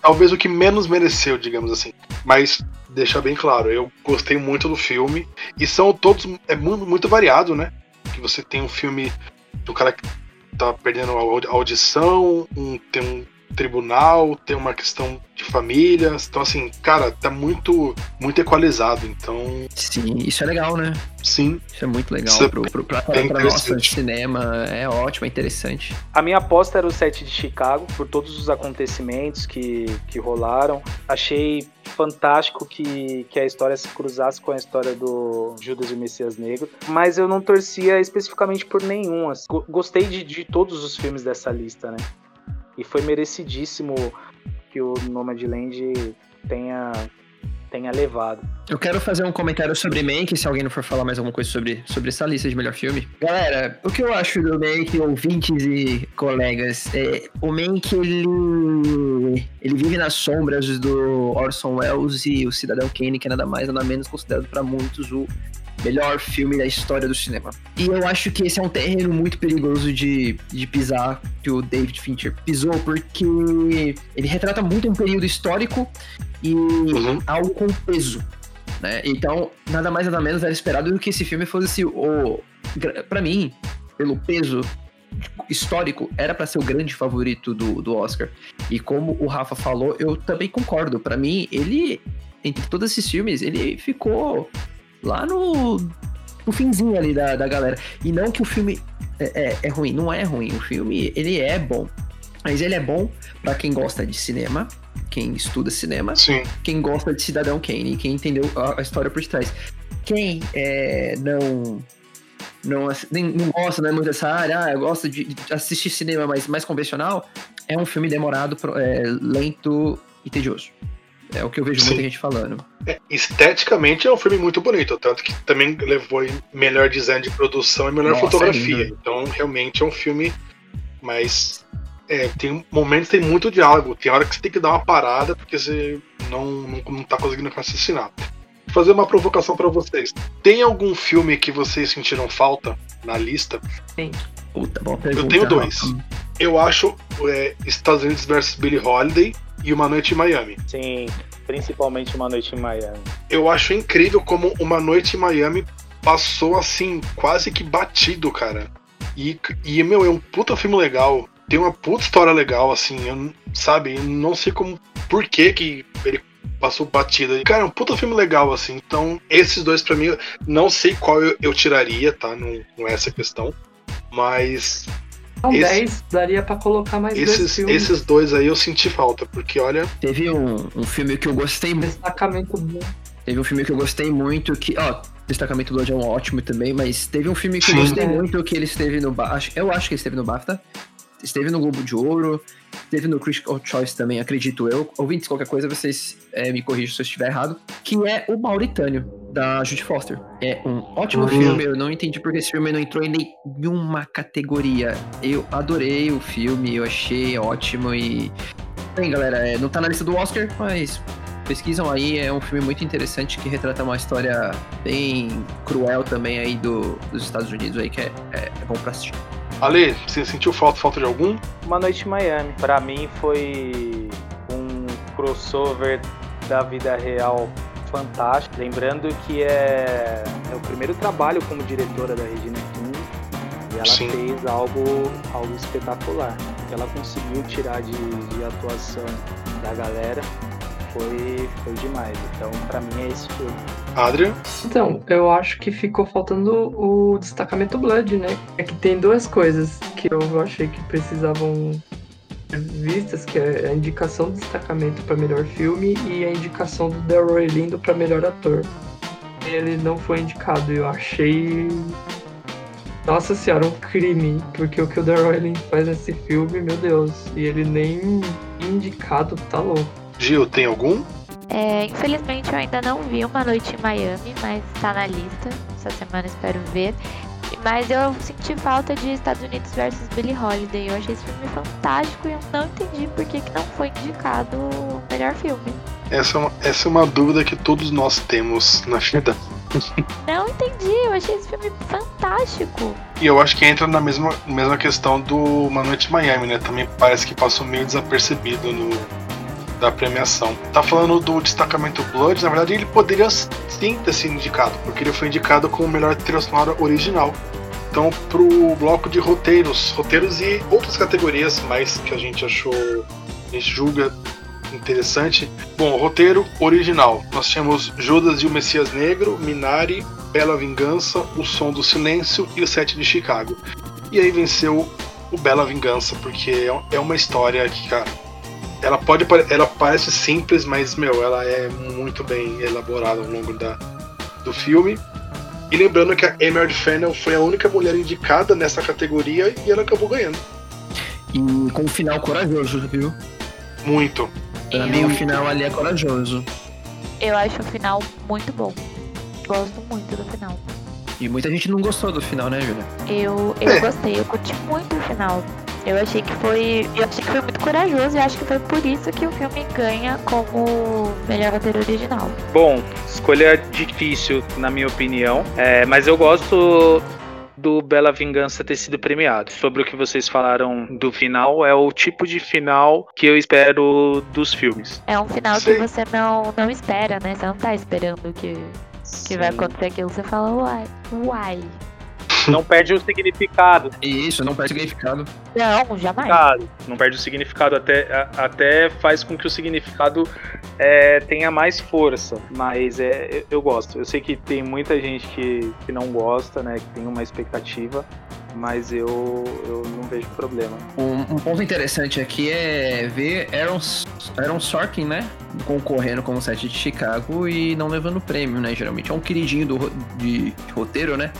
talvez o que menos mereceu, digamos assim. Mas, deixar bem claro, eu gostei muito do filme. E são todos. É muito, muito variado, né? Que você tem um filme do cara que tá perdendo a audi- a audição, um, tem um tribunal, tem uma questão de família. Então, assim, cara, tá muito, muito equalizado. Então, Sim, isso é legal, né? sim. Isso é muito legal Isso é pro, pro, pra, pra nossa cinema. É ótimo, é interessante. A minha aposta era o set de Chicago, por todos os acontecimentos que, que rolaram. Achei fantástico que, que a história se cruzasse com a história do Judas e o Messias Negro, mas eu não torcia especificamente por nenhum. assim. Go- Gostei de, de todos os filmes dessa lista, né? E foi merecidíssimo que o Nomadland tenha, tenha levado. Eu quero fazer um comentário sobre Mank, se alguém não for falar mais alguma coisa sobre, sobre essa lista de melhor filme. Galera, o que eu acho do Mank, ouvintes e colegas, é, o Mank, ele, ele vive nas sombras do Orson Welles e o Cidadão Kane, que é nada mais nada menos considerado para muitos o melhor filme da história do cinema. E eu acho que esse é um terreno muito perigoso de, de pisar, que o David Fincher pisou, porque ele retrata muito um período histórico e Uhum. algo com peso. Né? Então, nada mais nada menos era esperado do que esse filme fosse o. Pra mim, pelo peso histórico, era pra ser o grande favorito do, do Oscar. E como o Rafa falou, eu também concordo. Pra mim, ele, entre todos esses filmes, ele ficou lá no, no finzinho ali da, da galera. E não que o filme é, é, é ruim, não é ruim. O filme, ele é bom. Mas ele é bom pra quem gosta de cinema, quem estuda cinema, Sim. quem gosta de Cidadão Kane, quem entendeu a, a história por trás. Quem é, não não, nem, não gosta né, muito dessa área, ah, eu gosto de, de assistir cinema mais, mais convencional, é um filme demorado, é, lento e tedioso. É o que eu vejo muita Sim. gente falando. É, esteticamente é um filme muito bonito, tanto que também levou em melhor design de produção e melhor Nossa, é fotografia. lindo. Então, realmente é um filme mais. É, tem momentos tem muito diálogo, tem hora que você tem que dar uma parada porque você não, não, não tá conseguindo raciocinar. Vou fazer uma provocação pra vocês. Tem algum filme que vocês sentiram falta na lista? Puta, boa pergunta. tenho dois. Eu acho é, Estados Unidos versus Billie Holiday e Uma Noite em Miami. Sim, principalmente Uma Noite em Miami. Eu acho incrível como Uma Noite em Miami passou assim, quase que batido, cara. E, e meu, é um puta filme legal. Tem uma puta história legal, assim. Eu, sabe, eu não sei como. Por que que ele passou batido. Cara, é um puta filme legal, assim. Então, esses dois pra mim, não sei qual eu, eu tiraria, tá? Não, não é essa questão. Mas São Esse- 10, daria pra colocar mais dois esses, filmes. esses dois aí eu senti falta. Porque, olha, Teve um, um filme que eu gostei muito. Destacamento bom. Teve um filme que eu gostei muito, que, ó, Destacamento Blood é um ótimo também, mas teve um filme que eu Sim. gostei É. muito, que ele esteve no, Ba- acho- eu acho que ele esteve no BAFTA, esteve no Globo de Ouro, esteve no Critical Choice também, acredito eu. Ouvintes, qualquer coisa, vocês é, me corrijam se eu estiver errado, que é O Mauritânio, da Judy Foster. É um ótimo Hum. filme, eu não entendi porque esse filme não entrou em nenhuma categoria. Eu adorei o filme, eu achei ótimo e... Bem, galera, é, não tá na lista do Oscar, mas pesquisam aí, é um filme muito interessante que retrata uma história bem cruel também aí do, dos Estados Unidos aí, que é, é, é bom pra assistir. Ale, você sentiu falta, falta de algum? Uma Noite em Miami, pra mim foi um crossover da vida real fantástico. Lembrando que é, é o primeiro trabalho como diretora da Regina King e ela Sim. fez algo, algo espetacular. Ela conseguiu tirar de, de atuação da galera foi, foi demais. Então, pra mim, é esse filme. Adrian? Então, eu acho que ficou faltando o destacamento Blood, né? É que tem duas coisas que eu achei que precisavam ser vistas, que é a indicação do destacamento para melhor filme e a indicação do Delroy Lindo para melhor ator. Ele não foi indicado, eu achei nossa senhora, um crime, porque o que o Delroy Lindo faz nesse filme, meu Deus, e ele nem indicado, tá louco. Gil, tem algum? É, infelizmente eu ainda não vi Uma Noite em Miami, mas tá na lista. Essa semana espero ver. Mas eu senti falta de Estados Unidos versus Billie Holiday. Eu achei esse filme fantástico e eu não entendi por que, que não foi indicado o melhor filme. Essa é, uma, essa é uma dúvida que todos nós temos na vida. Não entendi, eu achei esse filme fantástico. E eu acho que entra na mesma, mesma questão do Uma Noite em Miami, né? Também parece que passou meio desapercebido no, da premiação. Tá falando do destacamento Blood, na verdade ele poderia sim ter sido indicado, porque ele foi indicado como melhor trilha sonora original. Então, pro bloco de roteiros, roteiros e outras categorias mais que a gente achou a gente julga interessante. Bom, roteiro original. Nós tínhamos Judas e o Messias Negro, Minari, Bela Vingança, O Som do Silêncio e o Sete de Chicago. E aí venceu o Bela Vingança, porque é uma história que, cara, ela pode ela parece simples, mas meu, ela é muito bem elaborada ao longo da, do filme. E lembrando que a Emerald Fennel foi a única mulher indicada nessa categoria e ela acabou ganhando. E com um final corajoso, viu? Muito. Pra mim, o final ali é corajoso. Eu acho o final muito bom. Gosto muito do final. E muita gente não gostou do final, né, Júlia? Eu, eu gostei, eu curti muito o final. Eu achei que foi. Eu achei que foi muito corajoso e acho que foi por isso que o filme ganha como melhor roteiro original. Bom, escolha difícil, na minha opinião. É, mas eu gosto do Bela Vingança ter sido premiado. Sobre o que vocês falaram do final, é o tipo de final que eu espero dos filmes. É um final Sim. que você não, não espera, né? Você não tá esperando que, que vai acontecer aquilo. Você fala, uai, uai. Não perde o significado. Isso, não perde o significado. Não, jamais. Não perde o significado, até, até faz com que o significado é, tenha mais força. Mas é, eu gosto. Eu sei que tem muita gente que, que não gosta, né? Que tem uma expectativa. Mas eu, eu não vejo problema. Um, um ponto interessante aqui é ver Aaron, Aaron Sorkin, né? Concorrendo com o set de Chicago e não levando prêmio, né? Geralmente é um queridinho do, de, de roteiro, né?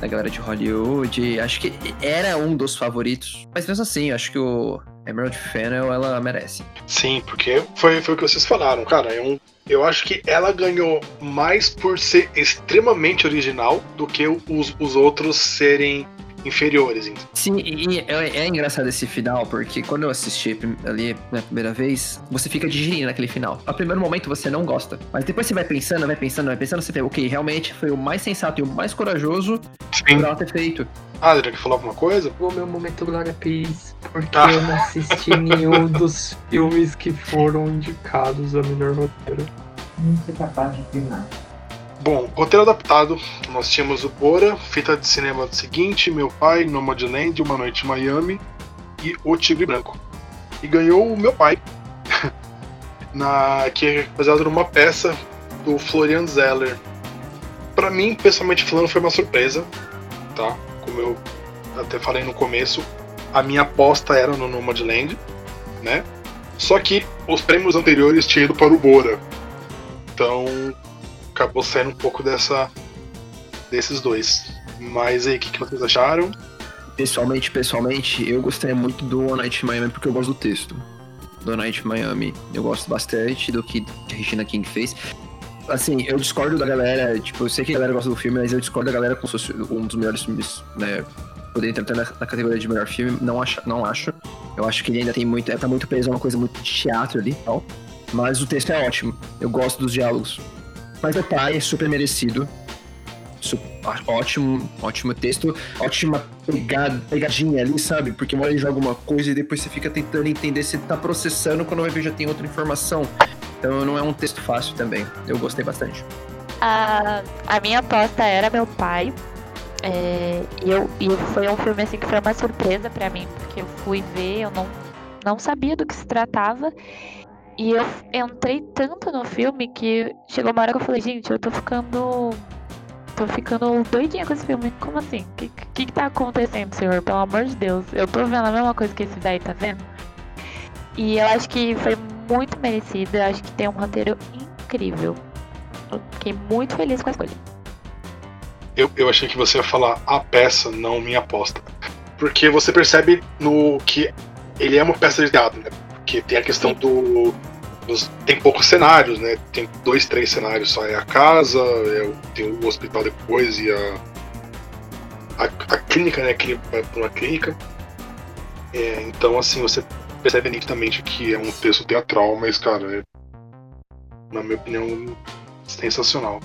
Da galera de Hollywood. Acho que era um dos favoritos. Mas mesmo assim, acho que o Emerald Fennel, ela merece. Sim, porque foi, foi o que vocês falaram, cara. É um, eu acho que ela ganhou mais por ser extremamente original do que os, os outros serem inferiores. Então. Sim, e é, é, engraçado esse final, porque quando eu assisti ali na primeira vez, você fica digerindo naquele final. A primeiro momento você não gosta, mas depois você vai pensando, vai pensando, vai pensando, você vê, ok, realmente foi o mais sensato e o mais corajoso Sim. pra ela ter feito. Ah, Adriano, quer falar alguma coisa? O meu momento Glória Pires, porque ah. eu não assisti nenhum dos filmes que foram indicados a melhor roteiro. Não sei capaz de opinar. Bom, roteiro adaptado, nós tínhamos o Bora, fita de cinema do seguinte, Meu Pai, Nomadland, Uma Noite em Miami e O Tigre Branco. E ganhou o Meu Pai, na, que é baseado numa peça do Florian Zeller. Para mim, pessoalmente falando, foi uma surpresa, tá? Como eu até falei no começo, a minha aposta era no Nomadland, né? Só que os prêmios anteriores tinham ido para o Bora. Então, acabou saindo um pouco dessa desses dois. Mas aí, o que, que vocês acharam? Pessoalmente, pessoalmente, eu gostaria muito do One Night Miami porque eu gosto do texto. Do One Night Miami. Eu gosto bastante do que a Regina King fez. Assim, eu discordo da galera, tipo, eu sei que a galera gosta do filme, mas eu discordo da galera como se fosse um dos melhores filmes, né? Poder entrar na, na, categoria de melhor filme, não acho, não acho. Eu acho que ele ainda tem muito, tá muito preso a uma coisa muito de teatro ali e tal. Mas o texto é ótimo. Eu gosto dos diálogos. Mas o pai é super merecido. Ótimo, ótimo texto, ótima pegada, pegadinha ali, sabe? Porque uma hora ele joga uma coisa e depois você fica tentando entender se ele tá processando quando vai ver já tem outra informação. Então não é um texto fácil também. Eu gostei bastante. A, a minha aposta era meu pai. É, e, eu, e foi um filme assim que foi uma surpresa para mim, porque eu fui ver, eu não, não sabia do que se tratava. E eu entrei tanto no filme que chegou uma hora que eu falei, gente, eu tô ficando. tô ficando doidinha com esse filme. Como assim? O que, que, que tá acontecendo, senhor? Pelo amor de Deus. Eu tô vendo a mesma coisa que esse daí tá vendo. E eu acho que foi muito merecido. Eu acho que tem um roteiro incrível. Eu fiquei muito feliz com a escolha. Eu, eu achei que você ia falar a peça, não minha aposta. Porque você percebe no que ele é uma peça de teatro, né? Porque tem a questão do. Dos, tem poucos cenários, né? Tem dois, três cenários só. É a casa, é, tem o hospital depois e a. A, a clínica, né? Que vai pra uma clínica. É, então, assim, você percebe nitidamente que é um texto teatral, mas, cara, é, na minha opinião, sensacional.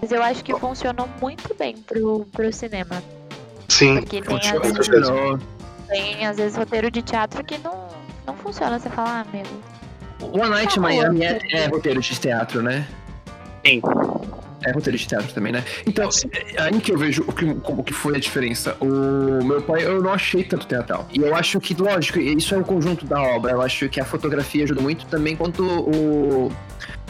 Mas eu acho que funcionou muito bem pro, pro cinema. Sim, Porque tem, às vezes, tem às vezes roteiro de teatro que não funciona. Você fala, ah, meu. One Night in Miami é, é roteiro de teatro, né? Sim. É roteiro de teatro também, né? Então, é aí que eu vejo o que, como que foi a diferença. O meu pai, eu não achei tanto teatral. E eu acho que, lógico, isso é o conjunto da obra. Eu acho que a fotografia ajuda muito também, quanto o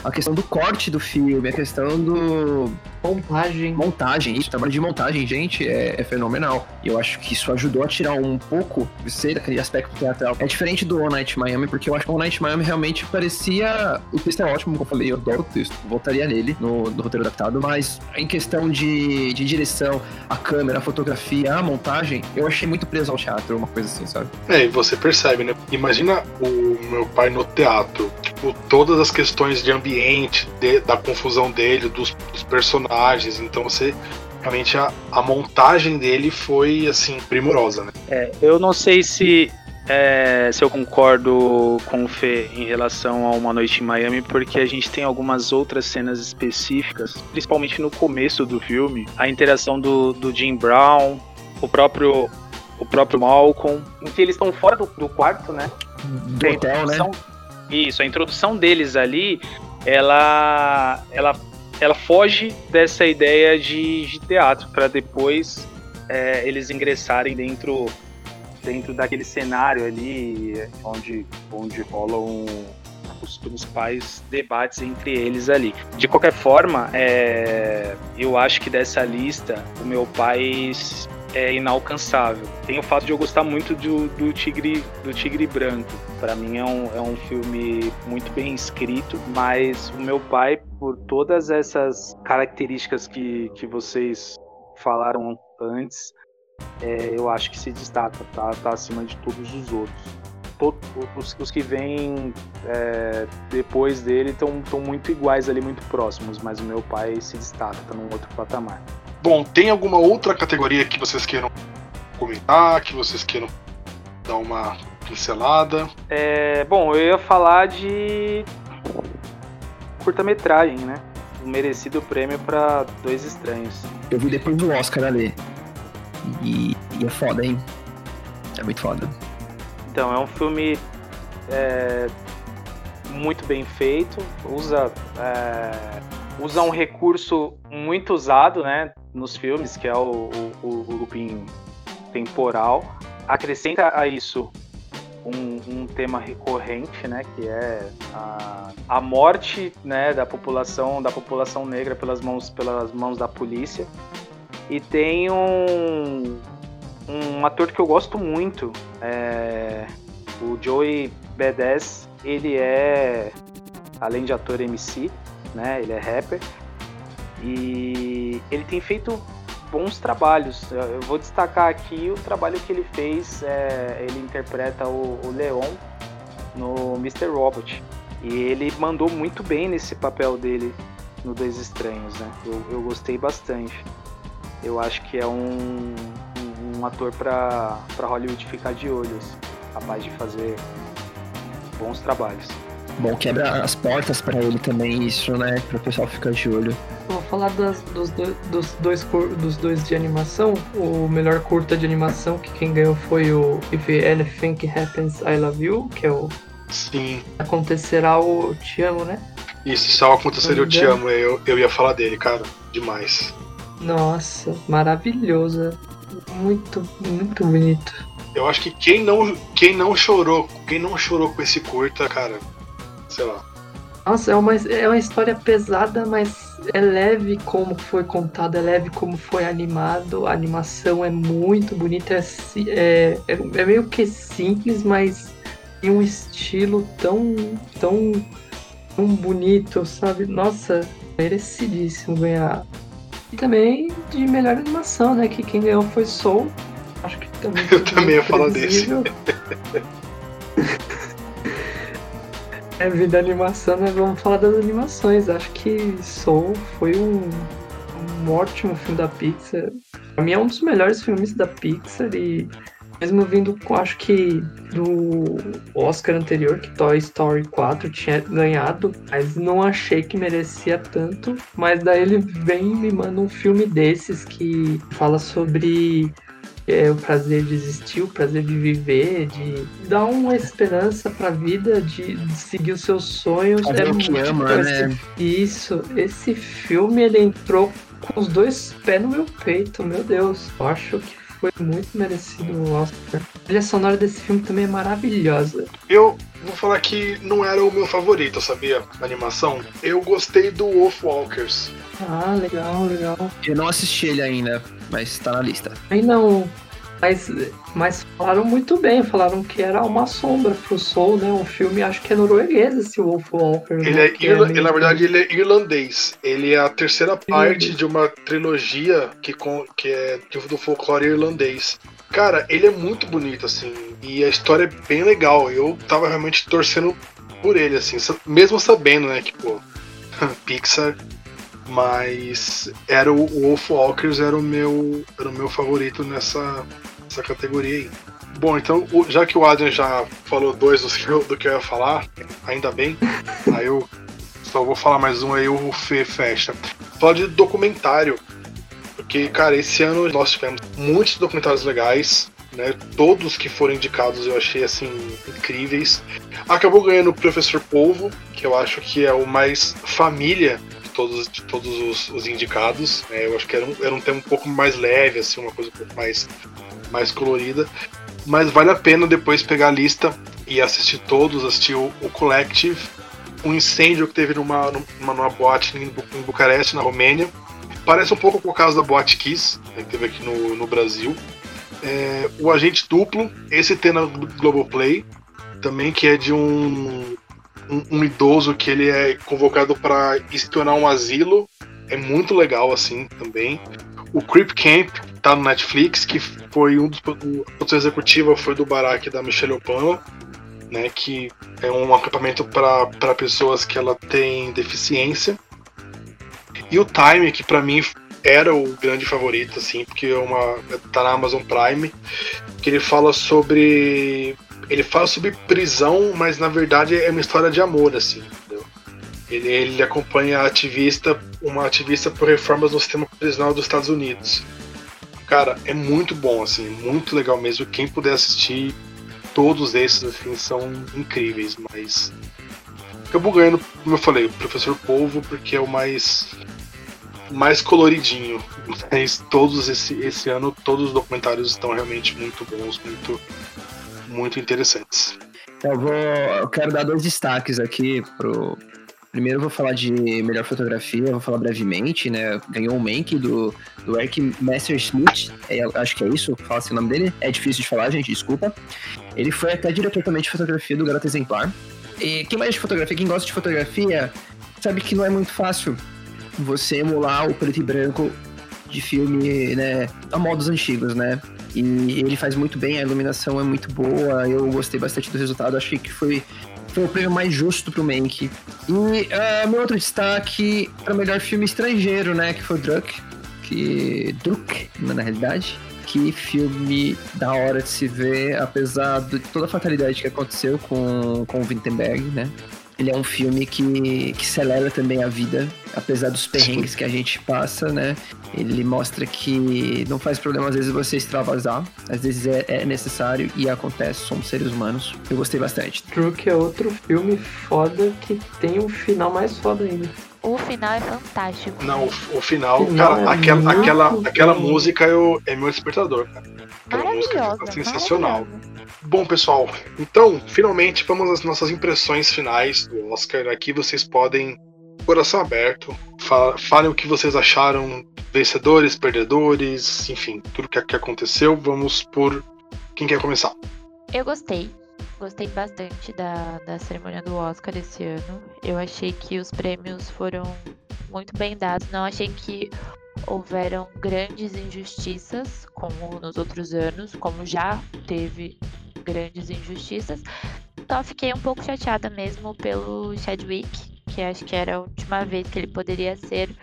a questão do corte do filme, a questão do. Montagem. Montagem, isso, trabalho de montagem, gente, é, é, fenomenal. E eu acho que isso ajudou a tirar um pouco, sei, daquele aspecto teatral. É diferente do All Night Miami, porque eu acho que o All Night Miami realmente parecia. O texto é ótimo, como eu falei, eu adoro o texto, voltaria nele no, no roteiro adaptado, mas em questão de, de direção, a câmera, a fotografia, a montagem, eu achei muito preso ao teatro, uma coisa assim, sabe? É, e você percebe, né? Imagina o meu pai no teatro, tipo, todas as questões de ambiente ambiente, de, da confusão dele, dos, dos, personagens. Então você realmente a, a, montagem dele foi assim primorosa, né? É, eu não sei se é, se eu concordo com o Fê em relação a Uma Noite em Miami, porque a gente tem algumas outras cenas específicas, principalmente no começo do filme, a interação do, do Jim Brown, o próprio o próprio Malcolm, em que eles estão fora do, do quarto, né? Do hotel, né? Isso, a introdução deles ali ela ela ela foge dessa ideia de, de teatro para depois é, eles ingressarem dentro dentro daquele cenário ali onde onde rolam os principais debates entre eles ali. De qualquer forma, é, eu acho que dessa lista o meu pai é inalcançável. Tem o fato de eu gostar muito do, do Tigre do Tigre Branco. Para mim é um, é um filme muito bem escrito, mas o meu pai, por todas essas características que, que vocês falaram antes, é, eu acho que se destaca, tá, tá acima de todos os outros. Os, os que vêm é, depois dele estão muito iguais ali, muito próximos, mas o meu pai se destaca, tá num outro patamar. Bom, tem alguma outra categoria que vocês queiram comentar, que vocês queiram dar uma pincelada? É, bom, eu ia falar de curta-metragem, né? Um merecido prêmio para Dois Estranhos. Eu vi depois do Oscar ali. E, e é foda, hein? É muito foda. Então, é um filme é, muito bem feito, usa, é, usa um recurso muito usado, né? nos filmes, que é o, o, o looping temporal. Acrescenta a isso um, um, tema recorrente, né, que é a, a morte, né, da população da população negra pelas mãos pelas mãos da polícia. E tem um, um ator que eu gosto muito, é, o Joey Badass. Ele é além de ator MC, né, ele é rapper. E ele tem feito bons trabalhos. Eu vou destacar aqui o trabalho que ele fez. É, ele interpreta o, o Leon no Mr. Robot. E ele mandou muito bem nesse papel dele no Dois Estranhos, né? Eu, eu gostei bastante. Eu acho que é um, um, um ator para Hollywood ficar de olho, assim, capaz de fazer bons trabalhos. Bom, quebra as portas para ele também, isso, né? Para o pessoal ficar de olho. Vou falar das, dos, dois, dos, dois, dos dois de animação. O melhor curta de animação, que quem ganhou foi o If Anything Happens, I Love You, que é o. Sim. Acontecerá o Te Amo, né? Isso, se ao acontecer eu te amo, eu, eu ia falar dele, cara. Demais. Nossa, maravilhosa. Muito, muito bonito. Eu acho que quem não, quem não chorou, quem não chorou com esse curta, cara, sei lá. Nossa, é uma, é uma história pesada, mas é leve como foi contado, é leve como foi animado. A animação é muito bonita, é, é, é meio que simples, mas tem um estilo tão, tão, tão bonito, sabe? Nossa, merecidíssimo ganhar. E também de melhor animação, né? Que quem ganhou foi Soul. Acho que também. Eu também ia falar desse. É, vida animação, né? Vamos falar das animações. Acho que Soul foi um, um ótimo filme da Pixar. Pra mim é um dos melhores filmes da Pixar e mesmo vindo acho que do Oscar anterior, que Toy Story 4 tinha ganhado, mas não achei que merecia tanto. Mas daí ele vem e me manda um filme desses que fala sobre é o prazer de existir, o prazer de viver, de dar uma esperança pra vida, de, de seguir os seus sonhos. Fazer é o que ama, né? Isso, esse filme ele entrou com os dois pés no meu peito, meu Deus. Eu acho que foi muito merecido o Oscar. A trilha sonora desse filme também é maravilhosa. Eu vou falar que não era o meu favorito, sabia? A animação. Eu gostei do Wolfwalkers. Ah, legal, legal. Eu não assisti ele ainda, mas tá na lista. Aí não. Mas, mas falaram muito bem, falaram que era uma sombra pro Soul, né? Um filme, acho que é norueguês esse Wolf Walker. Ele né? é, Que irla- meio ele, na verdade, ele é irlandês. Ele é a terceira parte de uma trilogia que, com, que é do folclore irlandês. Cara, ele é muito bonito, assim, e a história é bem legal. Eu tava realmente torcendo por ele, assim, mesmo sabendo, né, que, pô, Pixar, mas era o, o Wolfwalkers era o meu era o meu favorito nessa, nessa categoria aí. Bom, então, já que o Adrian já falou dois do que, eu, do que eu ia falar, ainda bem, aí eu só vou falar mais um aí, o Fê fecha. Fala de documentário, porque, cara, esse ano nós tivemos muitos documentários legais, né? Todos que foram indicados eu achei, assim, incríveis. Acabou ganhando o Professor Polvo, que eu acho que é o mais família todos, de todos os, os indicados. né? Eu acho que era um, era um tema um pouco mais leve, assim, uma coisa um pouco mais, mais colorida. Mas vale a pena depois pegar a lista e assistir todos, assistir o, o Collective, um incêndio que teve numa, numa, numa boate em, em Bucareste, na Romênia. Parece um pouco com o caso da Boate Kiss, né, que teve aqui no, no Brasil. É, o Agente Duplo, esse tem na Globoplay, também que é de um, um, um idoso que ele é convocado para espionar um asilo. É muito legal assim também. O Creep Camp tá no Netflix, que foi um dos a produção executiva foi do Barack da Michelle Obama, né, que é um acampamento para pessoas que ela tem deficiência. E o Time, que para mim era o grande favorito, assim, porque é uma tá na Amazon Prime, que ele fala sobre ele fala sobre prisão, mas na verdade é uma história de amor, assim, entendeu? Ele, ele acompanha a ativista, uma ativista por reformas no sistema prisional dos Estados Unidos. Cara, é muito bom, assim, muito legal mesmo. Quem puder assistir, todos esses, assim, são incríveis, mas. Acabou ganhando, como eu falei, o Professor Polvo, porque é o mais. mais coloridinho. Mas todos esse, esse ano, todos os documentários estão realmente muito bons, muito. Muito interessantes. Eu vou. Eu quero dar dois destaques aqui pro. Primeiro eu vou falar de melhor fotografia, vou falar brevemente, né? Ganhou o Mank do, do Eric Messerschmidt, é, acho que é isso, fala assim o nome dele. É difícil de falar, gente, desculpa. Ele foi até diretor também de fotografia do Garoto Exemplar. E quem mais de fotografia, quem gosta de fotografia, sabe que não é muito fácil você emular o preto e branco de filme, né, a modos antigos, né? E ele faz muito bem, a iluminação é muito boa, eu gostei bastante do resultado, achei que foi, foi o prêmio mais justo pro Mank. E ah, meu outro destaque para melhor filme estrangeiro, né, que foi o Druk, que Druk, na realidade. Que filme da hora de se ver, apesar de toda a fatalidade que aconteceu com, com o Wittenberg, né? Ele é um filme que, que celebra também a vida, apesar dos perrengues que a gente passa, né? Ele mostra que não faz problema às vezes você extravasar, às vezes é, é necessário e acontece, somos seres humanos. Eu gostei bastante. Druk é outro filme foda que tem um final mais foda ainda. O final é fantástico. Não, o, final, Final cara, é aquela, aquela, aquela música eu, é meu despertador, cara. Aquela música tá sensacional. maravilhosa. Bom, pessoal, então, finalmente vamos às nossas impressões finais do Oscar. Aqui vocês podem, coração aberto, fa- falem o que vocês acharam, vencedores, perdedores, enfim, tudo que, que aconteceu. Vamos por. Quem quer começar? Eu gostei. Gostei bastante da, da cerimônia do Oscar esse ano. Eu achei que os prêmios foram muito bem dados. Não achei que houveram grandes injustiças, como nos outros anos, como já teve grandes injustiças. Só fiquei um pouco chateada mesmo pelo Chadwick, que acho que era a última vez que ele poderia ser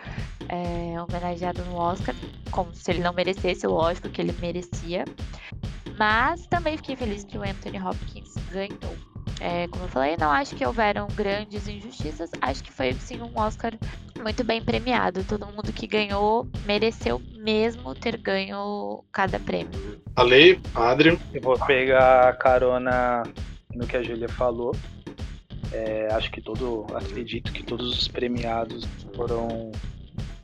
é, homenageado no Oscar, como se ele não merecesse, lógico que ele merecia. Mas também fiquei feliz que o Anthony Hopkins ganhou. É, como eu falei, não acho que houveram grandes injustiças. Acho que foi sim um Oscar muito bem premiado. Todo mundo que ganhou mereceu mesmo ter ganho cada prêmio. Ale, Adrian. Eu vou pegar carona no que a Júlia falou. É, acho que todo. Acredito que todos os premiados foram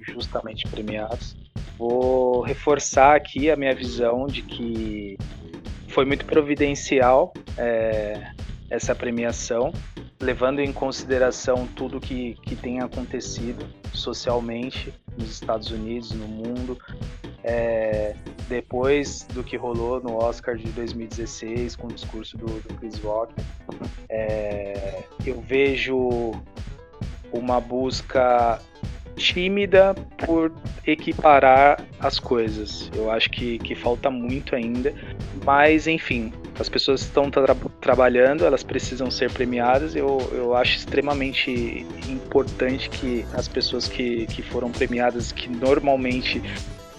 justamente premiados. Vou reforçar aqui a minha visão de que foi muito providencial é, essa premiação, levando em consideração tudo que, que tem acontecido socialmente nos Estados Unidos, no mundo, é, depois do que rolou no Oscar de 2016 com o discurso do, do Chris Rock. É, eu vejo uma busca tímida por equiparar as coisas. Eu acho que, que falta muito ainda, mas enfim, as pessoas estão tra trabalhando, elas precisam ser premiadas. Eu, eu acho extremamente importante que as pessoas que, que foram premiadas, que normalmente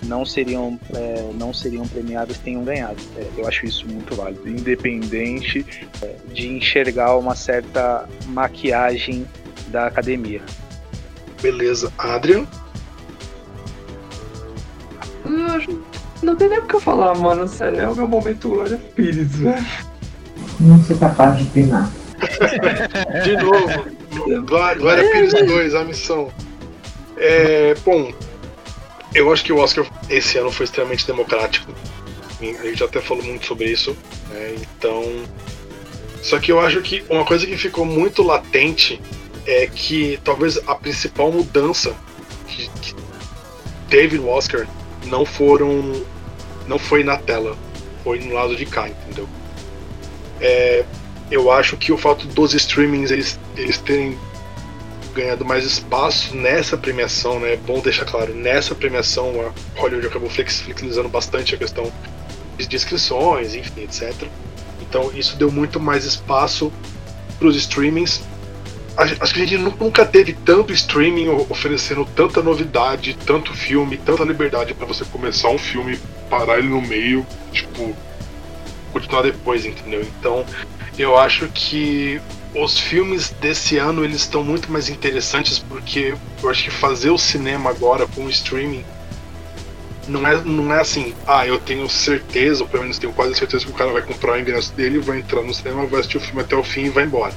não seriam, é, não seriam premiadas, tenham ganhado. É, eu acho isso muito válido, independente é, de enxergar uma certa maquiagem da academia. Beleza. Adrian? Não tem nem o que eu falar, mano. Sério, é o meu momento Glória Pires, velho. Não sou capaz de opinar. De novo. Glória, Glória Pires 2, a missão. É, bom, eu acho que o Oscar esse ano foi extremamente democrático. A gente até falou muito sobre isso. Né? Então. Só que eu acho que uma coisa que ficou muito latente é que talvez a principal mudança que, que teve no Oscar não foram. não foi na tela, foi no lado de cá, entendeu? É, eu acho que o fato dos streamings eles, eles terem ganhado mais espaço nessa premiação, né? É bom deixar claro, nessa premiação a Hollywood acabou flexibilizando bastante a questão de inscrições, enfim, etc. Então isso deu muito mais espaço para os streamings acho que a gente nunca teve tanto streaming oferecendo tanta novidade, tanto filme, tanta liberdade para você começar um filme, parar ele no meio, tipo, continuar depois, entendeu? Então, eu acho que os filmes desse ano eles estão muito mais interessantes porque eu acho que fazer o cinema agora com o streaming não é, não é assim, ah, eu tenho certeza, ou pelo menos tenho quase certeza que o cara vai comprar o ingresso dele, vai entrar no cinema, vai assistir o filme até o fim e vai embora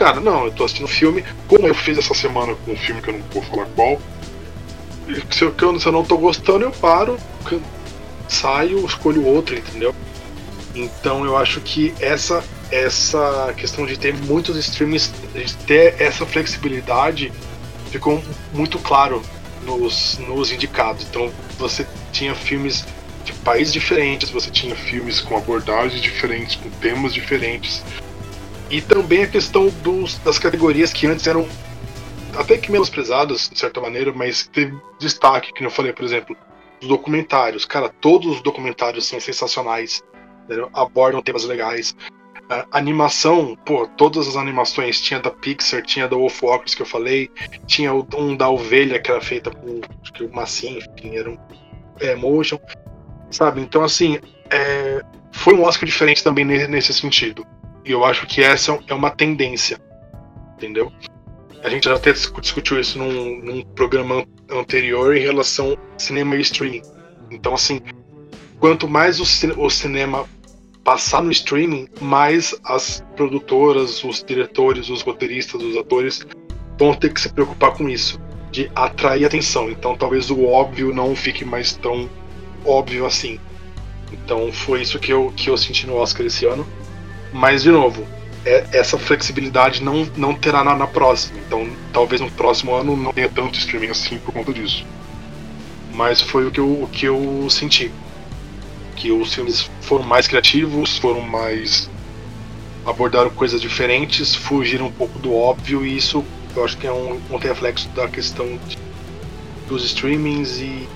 cara, não, eu tô assistindo filme, como eu fiz essa semana com um filme que eu não vou falar qual. Se eu, se eu não tô gostando, eu paro, saio, escolho outro, entendeu? Então eu acho que essa essa questão de ter muitos streams, de ter essa flexibilidade, ficou muito claro nos, nos indicados. Então você tinha filmes de países diferentes, você tinha filmes com abordagens diferentes, com temas diferentes. E também a questão dos, das categorias que antes eram até que menosprezadas, de certa maneira, mas teve destaque, que eu falei, por exemplo, os documentários. Cara, todos os documentários são sensacionais, entendeu? abordam temas legais. Uh, animação, pô, todas as animações, tinha da Pixar, tinha da Wolfwalkers que eu falei, tinha um da Ovelha que era feita com acho que o Massinha, enfim, era um é, motion, sabe? Então, assim, é, foi um Oscar diferente também nesse sentido. E eu acho que essa é uma tendência, entendeu? A gente já até discutiu isso num, num programa anterior em relação ao cinema e streaming. Então, assim, quanto mais o, o cinema passar no streaming, mais as produtoras, os diretores, os roteiristas, os atores vão ter que se preocupar com isso, de atrair atenção. Então, talvez o óbvio não fique mais tão óbvio assim. Então, foi isso que eu, que eu senti no Oscar esse ano. Mas, de novo, é, essa flexibilidade não, não terá na, na, próxima. Então, talvez no próximo ano não tenha tanto streaming assim por conta disso. Mas foi o que eu, o que eu senti. Que os filmes foram mais criativos, foram mais. abordaram coisas diferentes, fugiram um pouco do óbvio, e isso eu acho que é um, um reflexo da questão de, dos streamings e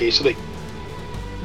é isso daí.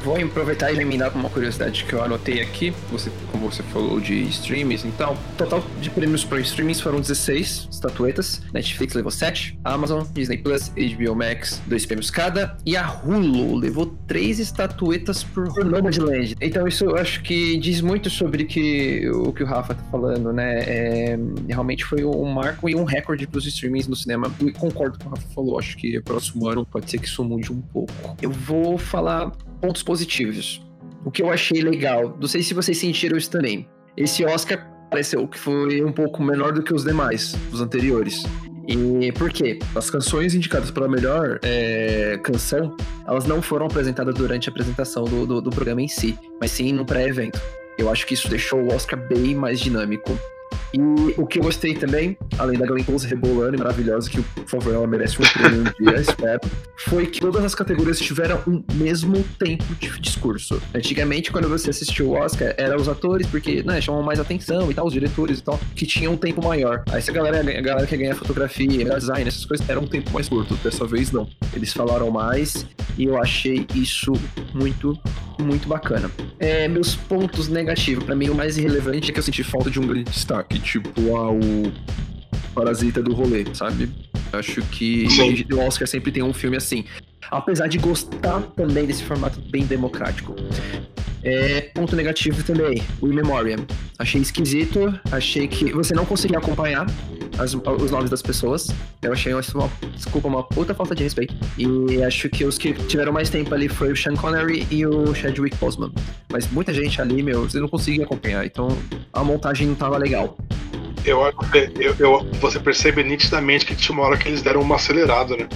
Vou aproveitar e com uma curiosidade que eu anotei aqui, você, como você falou de streams, então, total de prêmios para streamings foram 16 estatuetas, Netflix levou 7, Amazon, Disney Plus, HBO Max, dois prêmios cada, e a Hulu levou três estatuetas por Nomadland. Então isso eu acho que diz muito sobre que, o que o Rafa tá falando, né, é, realmente foi um marco e um recorde para os streamings no cinema, e concordo com o Rafa falou, acho que próximo ano pode ser que isso mude um pouco. Eu vou falar pontos positivos. O que eu achei legal, não sei se vocês sentiram isso também. Esse Oscar pareceu que foi um pouco menor do que os demais, os anteriores. E por quê? As canções indicadas para a melhor é, canção, elas não foram apresentadas durante a apresentação do, do, do programa em si, mas sim no pré-evento. Eu acho que isso deixou o Oscar bem mais dinâmico. E o que eu gostei também, além da Glenn Close rebolando e maravilhosa, que por favor ela merece um prêmio um dia, espero, foi que todas as categorias tiveram o mesmo tempo de discurso. Antigamente, quando você assistiu o Oscar, eram os atores, porque né, chamam mais atenção e tal, os diretores e tal, que tinham um tempo maior. Aí se a galera, a galera que ganha fotografia, design, essas coisas, era um tempo mais curto. Dessa vez não. Eles falaram mais e eu achei isso muito muito bacana. É, meus pontos negativos, para mim o mais irrelevante é que eu senti falta de um grande destaque, tipo ao Parasita do rolê, sabe? Acho que o Oscar sempre tem um filme assim. Apesar de gostar também desse formato bem democrático. É, ponto negativo também, o In Memoriam. Achei esquisito, achei que você não conseguia acompanhar as, os nomes das pessoas. Eu achei isso uma, desculpa, uma puta falta de respeito. E acho que os que tiveram mais tempo ali foi o Sean Connery e o Chadwick Boseman. Mas muita gente ali, meu, você não conseguia acompanhar, então a montagem não tava legal. Eu, eu, eu, você percebe nitidamente que tinha uma hora que eles deram uma acelerada, né?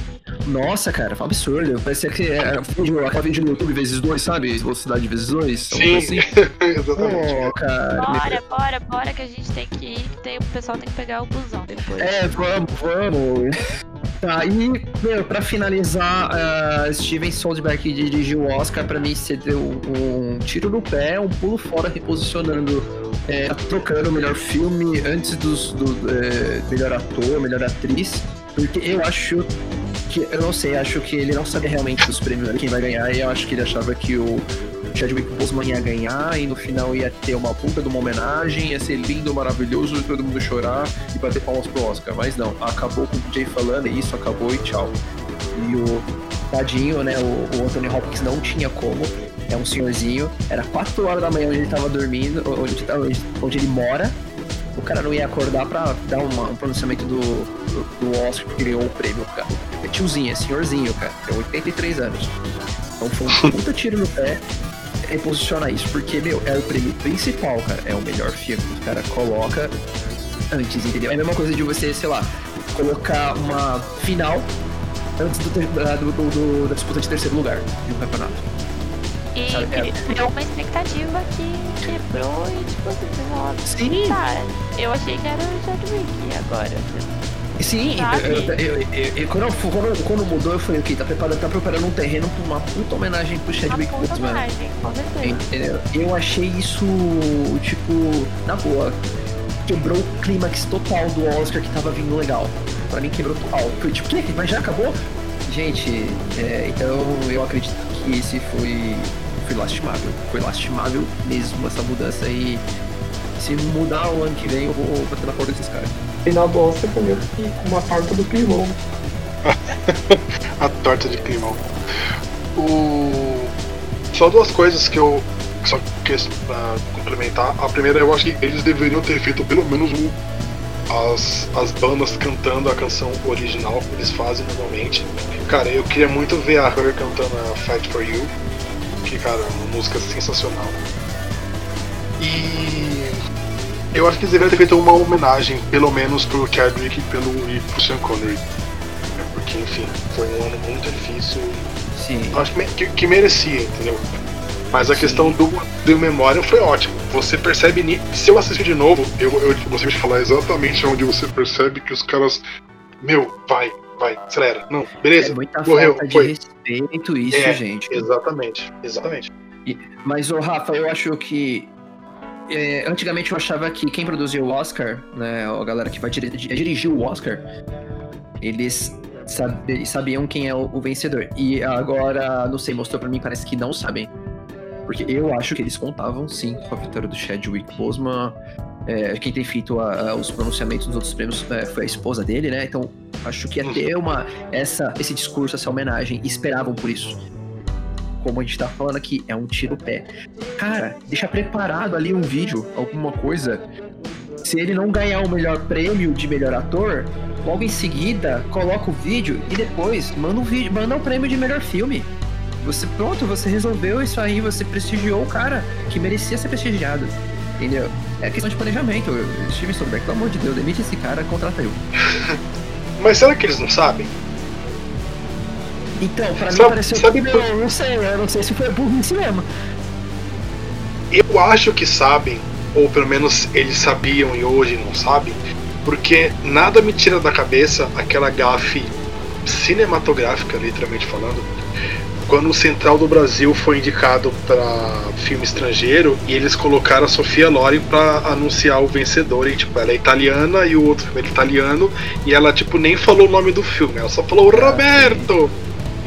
Nossa, cara, foi um absurdo. Parecia que era aquela vídeo no YouTube vezes dois, sabe? Velocidade vezes dois. Sim, assim. exatamente. Oh, cara, bora, bora, bora, que a gente tem que ir. Tem, o pessoal tem que pegar o busão depois. É, vamos, vamos. Tá, e, meu, pra finalizar, uh, Steven Soderbergh dirigiu o Oscar, pra mim você deu um tiro no pé, um pulo fora, reposicionando, é, trocando o melhor filme antes dos, do é, melhor ator, melhor atriz, porque eu acho que, eu não sei, acho que ele não sabia realmente dos prêmios, quem vai ganhar, e eu acho que ele achava que o Chadwick Boseman ia ganhar e no final ia ter uma puta de uma homenagem, ia ser lindo, maravilhoso, todo mundo chorar e bater palmas pro Oscar. Mas não, acabou com o DJ falando e isso acabou e tchau. E o tadinho, né, o, o Anthony Hopkins não tinha como, é um senhorzinho, era 4 horas da manhã onde ele tava dormindo, onde, onde, onde ele mora, o cara não ia acordar pra dar uma, um pronunciamento do, do, do Oscar porque ganhou o prêmio, cara. É tiozinho, é senhorzinho, cara, tem 83 anos. Então foi um puta tiro no pé reposicionar isso, porque, meu, é o prêmio principal, cara. É o melhor filme. O cara coloca antes, entendeu? É a mesma coisa de você, sei lá, colocar uma final antes do, do, do, do da disputa de terceiro lugar de um campeonato. E é. uma expectativa que quebrou e tipo assim, Sim. tá, eu achei que era o Chadwick agora. Sim, eu, eu, eu, quando, quando, quando, mudou, eu falei, ok, tá preparando, tá preparando um terreno pra uma puta homenagem pro Chadwick Boseman. Entendeu? Eu achei isso, tipo, na boa. Quebrou o clímax total do Oscar que tava vindo legal. Pra mim quebrou total. Foi tipo, que? Mas já acabou? Gente, é, então eu acredito que esse foi, foi lastimável. Foi lastimável mesmo essa mudança e se mudar o ano que vem eu vou bater na porta desses caras final do Oscar comeu uma torta do climão. a torta de climão. O... Só duas coisas que eu só quis uh, complementar. A primeira, eu acho que eles deveriam ter feito pelo menos um, as, as bandas cantando a canção original que eles fazem normalmente. Cara, eu queria muito ver a Her cantando a Fight for You, que, cara, é uma música sensacional. Eu acho que eles deveriam ter feito uma homenagem, pelo menos pro Chadwick e, pelo, e pro Sean Connery. É, porque, enfim, foi um ano muito difícil. Sim. Acho que, que, que merecia, entendeu? Mas a Sim. questão do, do memória foi ótima. Você percebe, se eu assistir de novo, eu, eu consigo te falar exatamente onde você percebe que os caras. Meu, vai, vai, acelera. Não, beleza. É muita morreu, falta de foi. respeito isso, é, gente. Exatamente, exatamente. E, mas, o Rafa, eu acho que é, antigamente eu achava que quem produziu o Oscar, né, a galera que vai dirigir, dirigir o Oscar, eles sabiam quem é o, o, vencedor. E agora, não sei, mostrou pra mim, parece que não sabem. Porque eu acho que eles contavam sim com a vitória do Chadwick Boseman. É, quem tem feito a- a- os pronunciamentos nos outros prêmios é, foi a esposa dele, né? Então acho que ia ter uma, essa, esse discurso, essa homenagem. Esperavam por isso. Como a gente tá falando aqui, é um tiro pé. Cara, deixa preparado ali um vídeo, alguma coisa. Se ele não ganhar o melhor prêmio de melhor ator, logo em seguida coloca o vídeo e depois manda um vídeo, manda o prêmio de melhor filme. Você pronto, você resolveu isso aí, você prestigiou o cara que merecia ser prestigiado. Entendeu? É questão de planejamento. Steven Soderbergh, pelo amor de Deus, demite esse cara, contrata eu. Mas será que eles não sabem? Então, pra mim Sabe- pareceu sabe que por- eu não sei, eu não sei se foi burrice mesmo. Eu acho que sabem, ou pelo menos eles sabiam e hoje não sabem, porque nada me tira da cabeça aquela gafe cinematográfica, literalmente falando, quando o Central do Brasil foi indicado para filme estrangeiro e eles colocaram a Sofia Loren para anunciar o vencedor e tipo ela é italiana e o outro filme é italiano e ela tipo nem falou o nome do filme, ela só falou Roberto,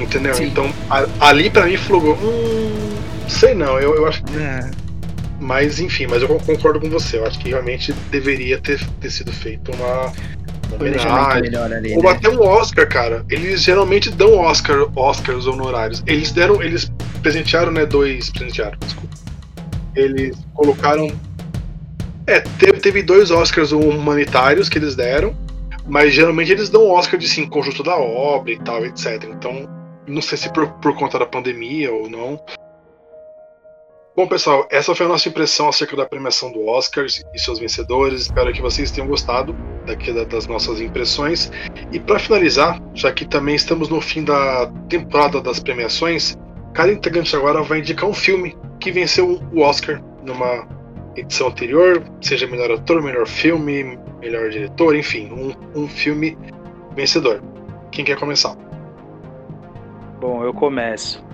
entendeu? Sim. Então a- ali para mim falou, hum, sei não, eu, eu acho mas enfim, mas eu concordo com você. Eu acho que realmente deveria ter, ter sido feito uma homenagem. melhor ali, Ou né? até um Oscar, cara. Eles geralmente dão Oscar, Oscars honorários. Eles deram, eles presentearam, né? Dois. Presentearam, desculpa. Eles colocaram. É, teve, teve dois Oscars humanitários que eles deram, mas geralmente eles dão Oscar de sim, conjunto da obra e tal, etc. Então, não sei se por, por conta da pandemia ou não. Bom, pessoal, essa foi a nossa impressão acerca da premiação do Oscars e seus vencedores. Espero que vocês tenham gostado daqui da- das nossas impressões. E para finalizar, já que também estamos no fim da temporada das premiações, cada integrante agora vai indicar um filme que venceu o Oscar numa edição anterior, seja melhor ator, melhor filme, melhor diretor, enfim, um, um filme vencedor. Quem quer começar? Bom, eu começo.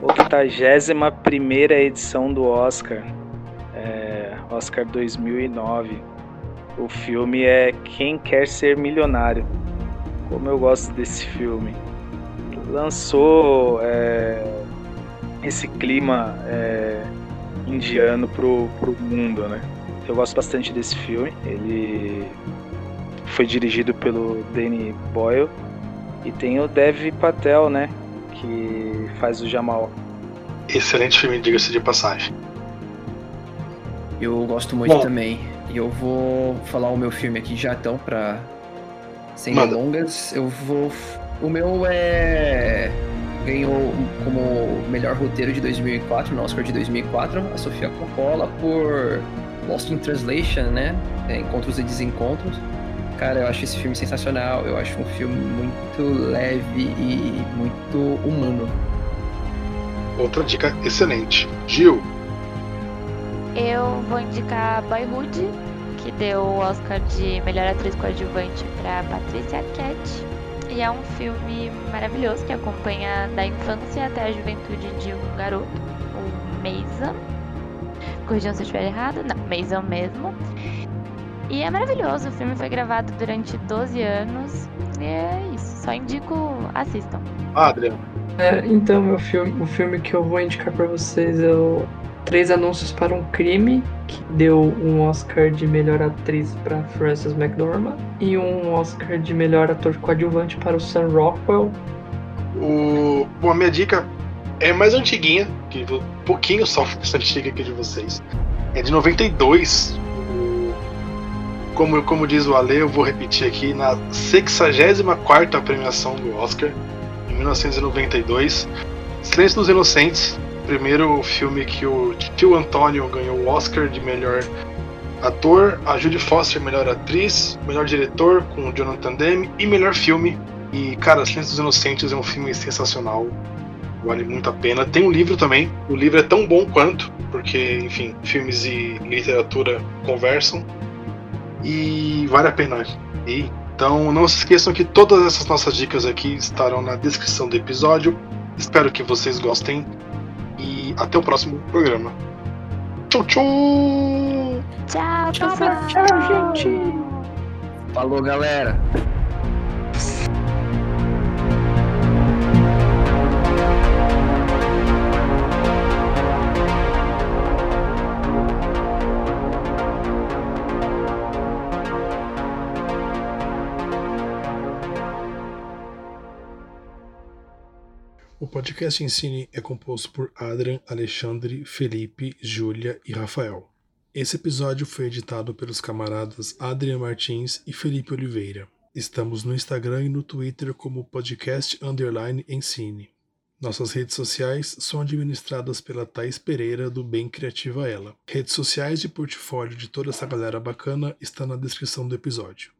81 primeira edição do Oscar, é, Oscar 2009. O filme é Quem Quer Ser Milionário. Como eu gosto desse filme. Lançou é, esse clima é, indiano pro, pro mundo, né? Eu gosto bastante desse filme. Ele foi dirigido pelo Danny Boyle e tem o Dev Patel, né? Que faz o Jamal. Excelente filme, diga-se de passagem. Eu gosto muito Bom. também. E eu vou falar o meu filme aqui já então pra. Sem Manda. delongas. Eu vou. O meu é. Ganhou como melhor roteiro de 2004, no Oscar de 2004, a Sofia Coppola por Lost in Translation, né? É, Encontros e Desencontros. Cara, eu acho esse filme sensacional. Eu acho um filme muito leve e muito humano. Outra dica excelente. Gil, Eu vou indicar Boyhood, que deu o Oscar de melhor atriz coadjuvante para Patricia Arquette. E é um filme maravilhoso que acompanha da infância até a juventude de um garoto, o Mason. Corrijam se eu estiver errado. Não, Mason mesmo. E é maravilhoso. O filme foi gravado durante 12 anos. E é isso. Só indico, assistam. ah, Adriano. É, então, meu filme, o filme que eu vou indicar pra vocês é o Três Anúncios para um Crime, que deu um Oscar de melhor atriz para Frances McDormand e um Oscar de melhor ator coadjuvante para o Sam Rockwell. O, bom, a minha dica é mais antiguinha, que um pouquinho só essa antiga aqui de vocês. É de 92. Como, como diz o Ale, eu vou repetir aqui, na 64 premiação do Oscar, em 1992. Silêncio dos Inocentes, primeiro filme que o tio Antônio ganhou o Oscar de melhor ator, a Judy Foster, melhor atriz, melhor diretor com o Jonathan Demme e melhor filme e, cara, Silêncio dos Inocentes é um filme sensacional. Vale muito a pena. Tem um livro também. O livro é tão bom quanto, porque, enfim, filmes e literatura conversam. E vale a pena. E, então, não se esqueçam que todas essas nossas dicas aqui estarão na descrição do episódio. Espero que vocês gostem. E até o próximo programa. Tchau, tchau! Tchau, Tchau, pessoal. tchau, gente. Falou, galera! O podcast Ensine é composto por Adrian, Alexandre, Felipe, Júlia e Rafael. Esse episódio foi editado pelos camaradas Adrian Martins e Felipe Oliveira. Estamos no Instagram e no Twitter como podcast underline Ensine. Nossas redes sociais são administradas pela Thais Pereira do Bem Criativa Ela. Redes sociais e portfólio de toda essa galera bacana está na descrição do episódio.